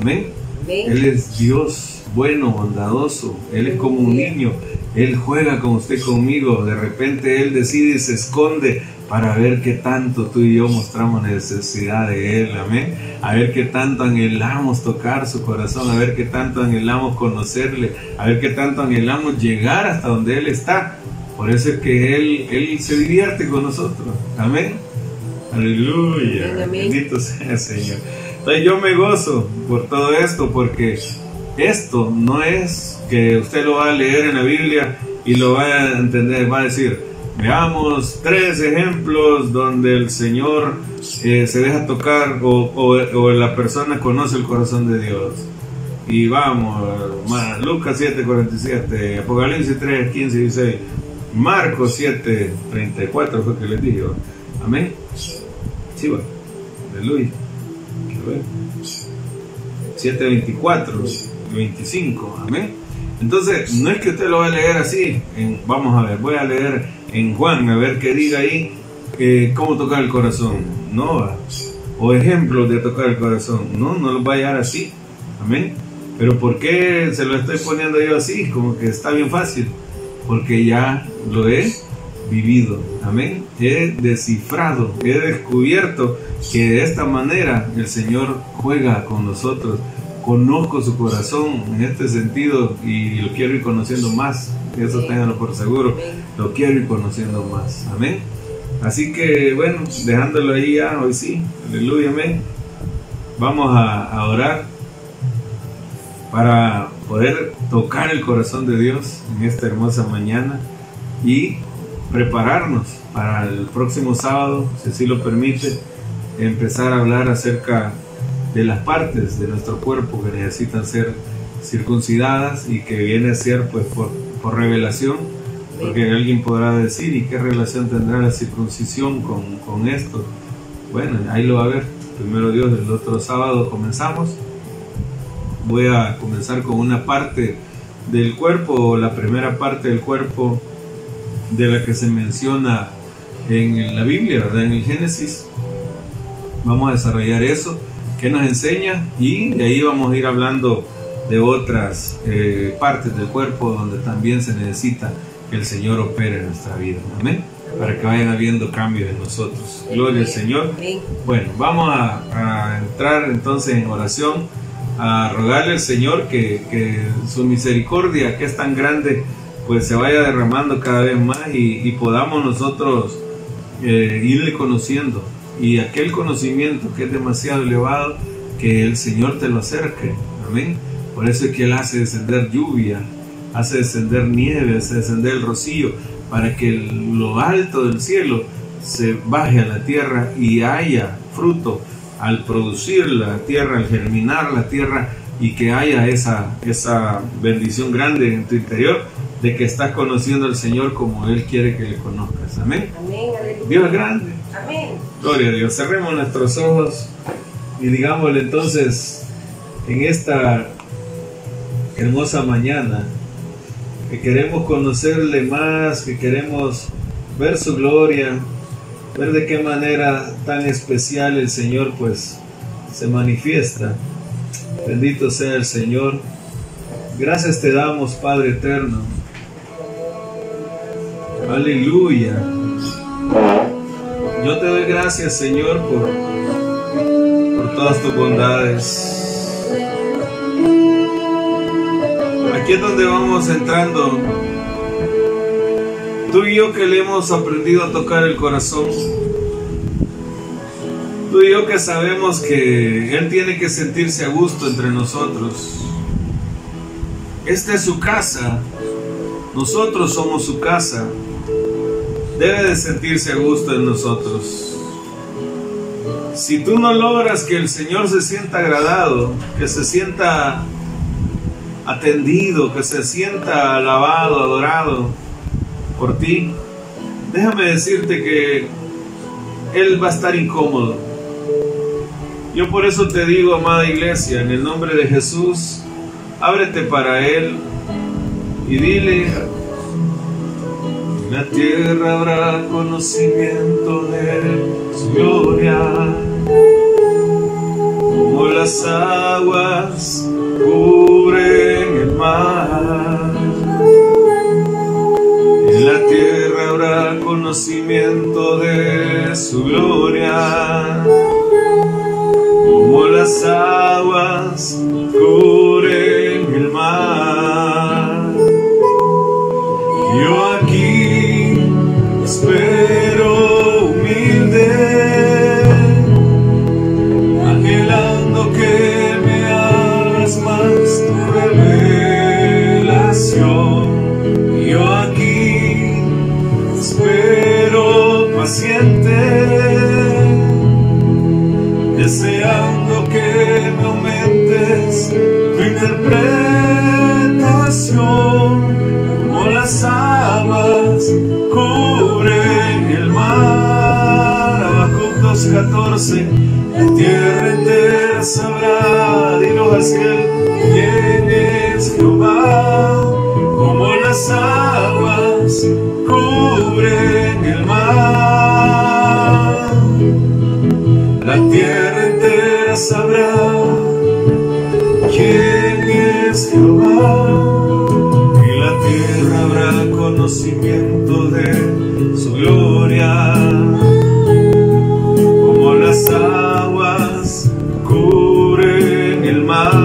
Amén. Amén. Él es Dios bueno, bondadoso. Él es como un niño. Él juega con usted conmigo. De repente Él decide y se esconde para ver qué tanto tú y yo mostramos necesidad de Él. Amén. A ver qué tanto anhelamos tocar su corazón. A ver qué tanto anhelamos conocerle. A ver qué tanto anhelamos llegar hasta donde Él está. Por eso es que Él, Él se divierte con nosotros. Amén. Aleluya. Amén, amén. Bendito sea el Señor. Entonces yo me gozo por todo esto porque esto no es que usted lo va a leer en la Biblia y lo va a entender, va a decir, veamos tres ejemplos donde el Señor eh, se deja tocar o, o- o la persona conoce el corazón de Dios. Y vamos, Lucas 7, 47, Apocalipsis 3, 15 y 16, Marcos 7, 34 fue que les. ¿va? Amén. Sí, va. Aleluya. A ver. 7, 24 y 25. Amén. Entonces, no es que usted lo va a leer así. vamos a ver, voy a leer en Juan, a ver qué diga ahí eh, cómo tocar el corazón. No, o ejemplos de tocar el corazón. No, no lo va a llevar así. Amén. Pero ¿por qué se lo estoy poniendo yo así? Como que está bien fácil. Porque ya lo he vivido. Amén. He descifrado, he descubierto que de esta manera el Señor juega con nosotros. Conozco su corazón en este sentido y lo quiero ir conociendo más. Eso Sí. ténganlo por seguro. Lo quiero ir conociendo más. Amén. Así que bueno, dejándolo ahí ya, hoy sí. Aleluya, amén. Vamos a, a orar para poder tocar el corazón de Dios en esta hermosa mañana y prepararnos para el próximo sábado, si así lo permite, empezar a hablar acerca de las partes de nuestro cuerpo que necesitan ser circuncidadas y que viene a ser pues por, por revelación, porque alguien podrá decir, ¿y qué relación tendrá la circuncisión con, con esto? Bueno, ahí lo va a ver. Primero Dios, el otro sábado comenzamos. Voy a comenzar con una parte del cuerpo, la primera parte del cuerpo de la que se menciona en la Biblia, ¿verdad? En el Génesis. Vamos a desarrollar eso, que nos enseña, y de ahí vamos a ir hablando de otras eh, partes del cuerpo donde también se necesita que el Señor opere en nuestra vida. Amén. Para que vayan habiendo cambios en nosotros. Gloria al Señor. Bueno, vamos a, a entrar entonces en oración, a rogarle al Señor que, que su misericordia, que es tan grande, pues se vaya derramando cada vez más y, y podamos nosotros eh, irle conociendo. Y aquel conocimiento que es demasiado elevado, que el Señor te lo acerque. Amén. Por eso es que Él hace descender lluvia, hace descender nieve, hace descender el rocío, para que lo alto del cielo se baje a la tierra y haya fruto al producir la tierra, al germinar la tierra y que haya esa, esa bendición grande en tu interior de que estás conociendo al Señor como Él quiere que le conozcas. Amén. Amén. Dios es grande. Amén. Gloria a Dios. Cerremos nuestros ojos y digámosle entonces en esta hermosa mañana que queremos conocerle más, que queremos ver su gloria, ver de qué manera tan especial el Señor pues se manifiesta. Bendito sea el Señor. Gracias te damos, Padre eterno. Aleluya. Yo te doy gracias, Señor, por, por todas tus bondades. Aquí es donde vamos entrando. Tú y yo que le hemos aprendido a tocar el corazón. Tú y yo que sabemos que Él tiene que sentirse a gusto entre nosotros. Esta es su casa. Nosotros somos su casa debe de sentirse a gusto en nosotros. Si tú no logras que el Señor se sienta agradado, que se sienta atendido, que se sienta alabado, adorado por ti, déjame decirte que Él va a estar incómodo. Yo por eso te digo, amada iglesia, en el nombre de Jesús, ábrete para Él y dile, la tierra habrá conocimiento de su gloria, como las aguas cubren el mar. En la tierra habrá conocimiento de su gloria, como las aguas cubren espero paciente, deseando que me aumentes tu interpretación como las aguas cubren el mar. Habacuc 2.14 La tierra entera sabrá, dilo Haskell, cubren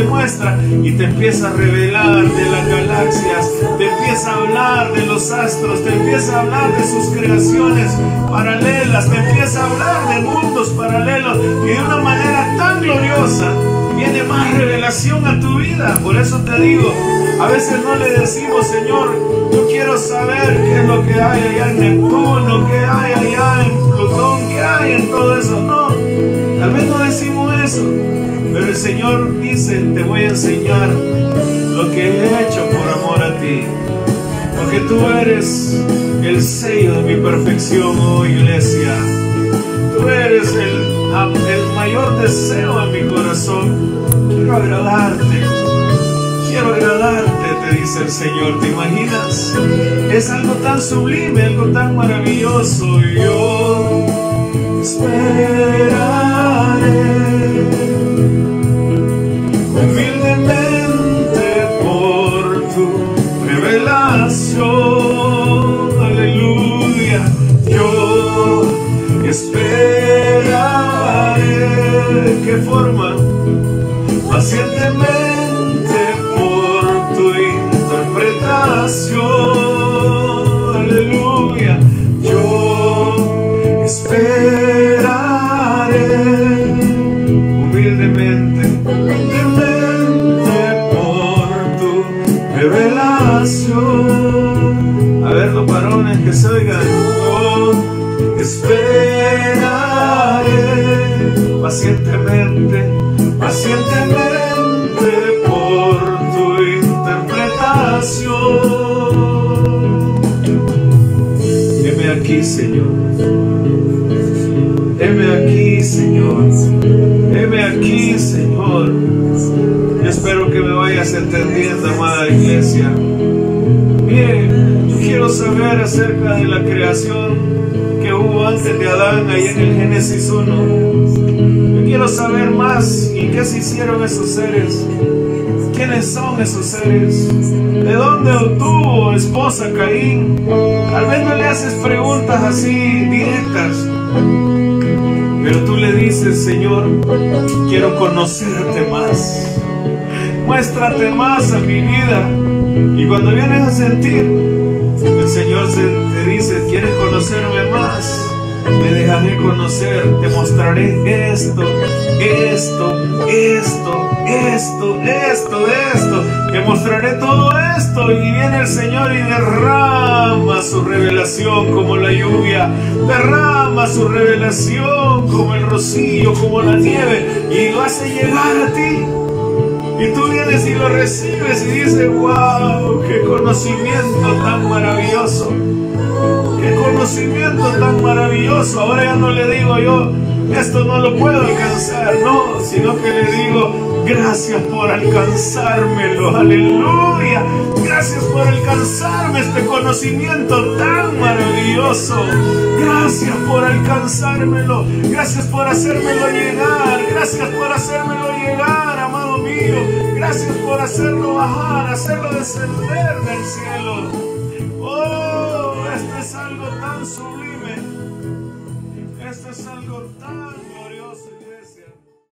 te muestra y te empieza a revelar de las galaxias, te empieza a hablar de los astros, te empieza a hablar de sus creaciones paralelas, te empieza a hablar de mundos paralelos y de una manera tan gloriosa viene más revelación a tu vida. Por eso te digo, a veces no le decimos, Señor, yo quiero saber qué es lo que hay allá en Neptuno, qué hay allá en Plutón, qué hay en todo eso. No, tal vez no decimos eso, pero el Señor dice, te voy a enseñar lo que he hecho por amor a ti. Porque tú eres el sello de mi perfección, oh iglesia. Tú eres el el mayor deseo en mi corazón. Quiero agradarte. Quiero agradarte, te dice el Señor. ¿Te imaginas? Es algo tan sublime, algo tan maravilloso. Yo esperaré que oigan. Yo esperaré pacientemente, pacientemente por tu interpretación. Heme aquí, Señor. Heme aquí, Señor. Heme aquí, Señor. Yo espero que me vayas entendiendo, amada iglesia. Saber acerca de la creación que hubo antes de Adán ahí en el Génesis 1. Yo quiero saber más y qué se hicieron esos seres. ¿Quiénes son esos seres? ¿De dónde obtuvo esposa Caín? Tal vez no le haces preguntas así directas, pero tú le dices, Señor, quiero conocerte más. Muéstrate más a mi vida. Y cuando vienes a sentir, Señor te dice, ¿quieres conocerme más? Me dejaré conocer, te mostraré esto, esto, esto, esto, esto, esto. Te mostraré todo esto. Y viene el Señor y derrama su revelación como la lluvia. Derrama su revelación como el rocío, como la nieve. Y lo hace llegar a ti. Y tú vienes y lo recibes y dices, wow, qué conocimiento tan maravilloso. Qué conocimiento tan maravilloso. Ahora ya no le digo yo, esto no lo puedo alcanzar, no, sino que le digo, gracias por alcanzármelo, aleluya. Gracias por alcanzarme este conocimiento tan maravilloso. Gracias por alcanzármelo. Gracias por hacérmelo llegar. Gracias por hacérmelo llegar, Gracias por hacerlo bajar, hacerlo descender del cielo.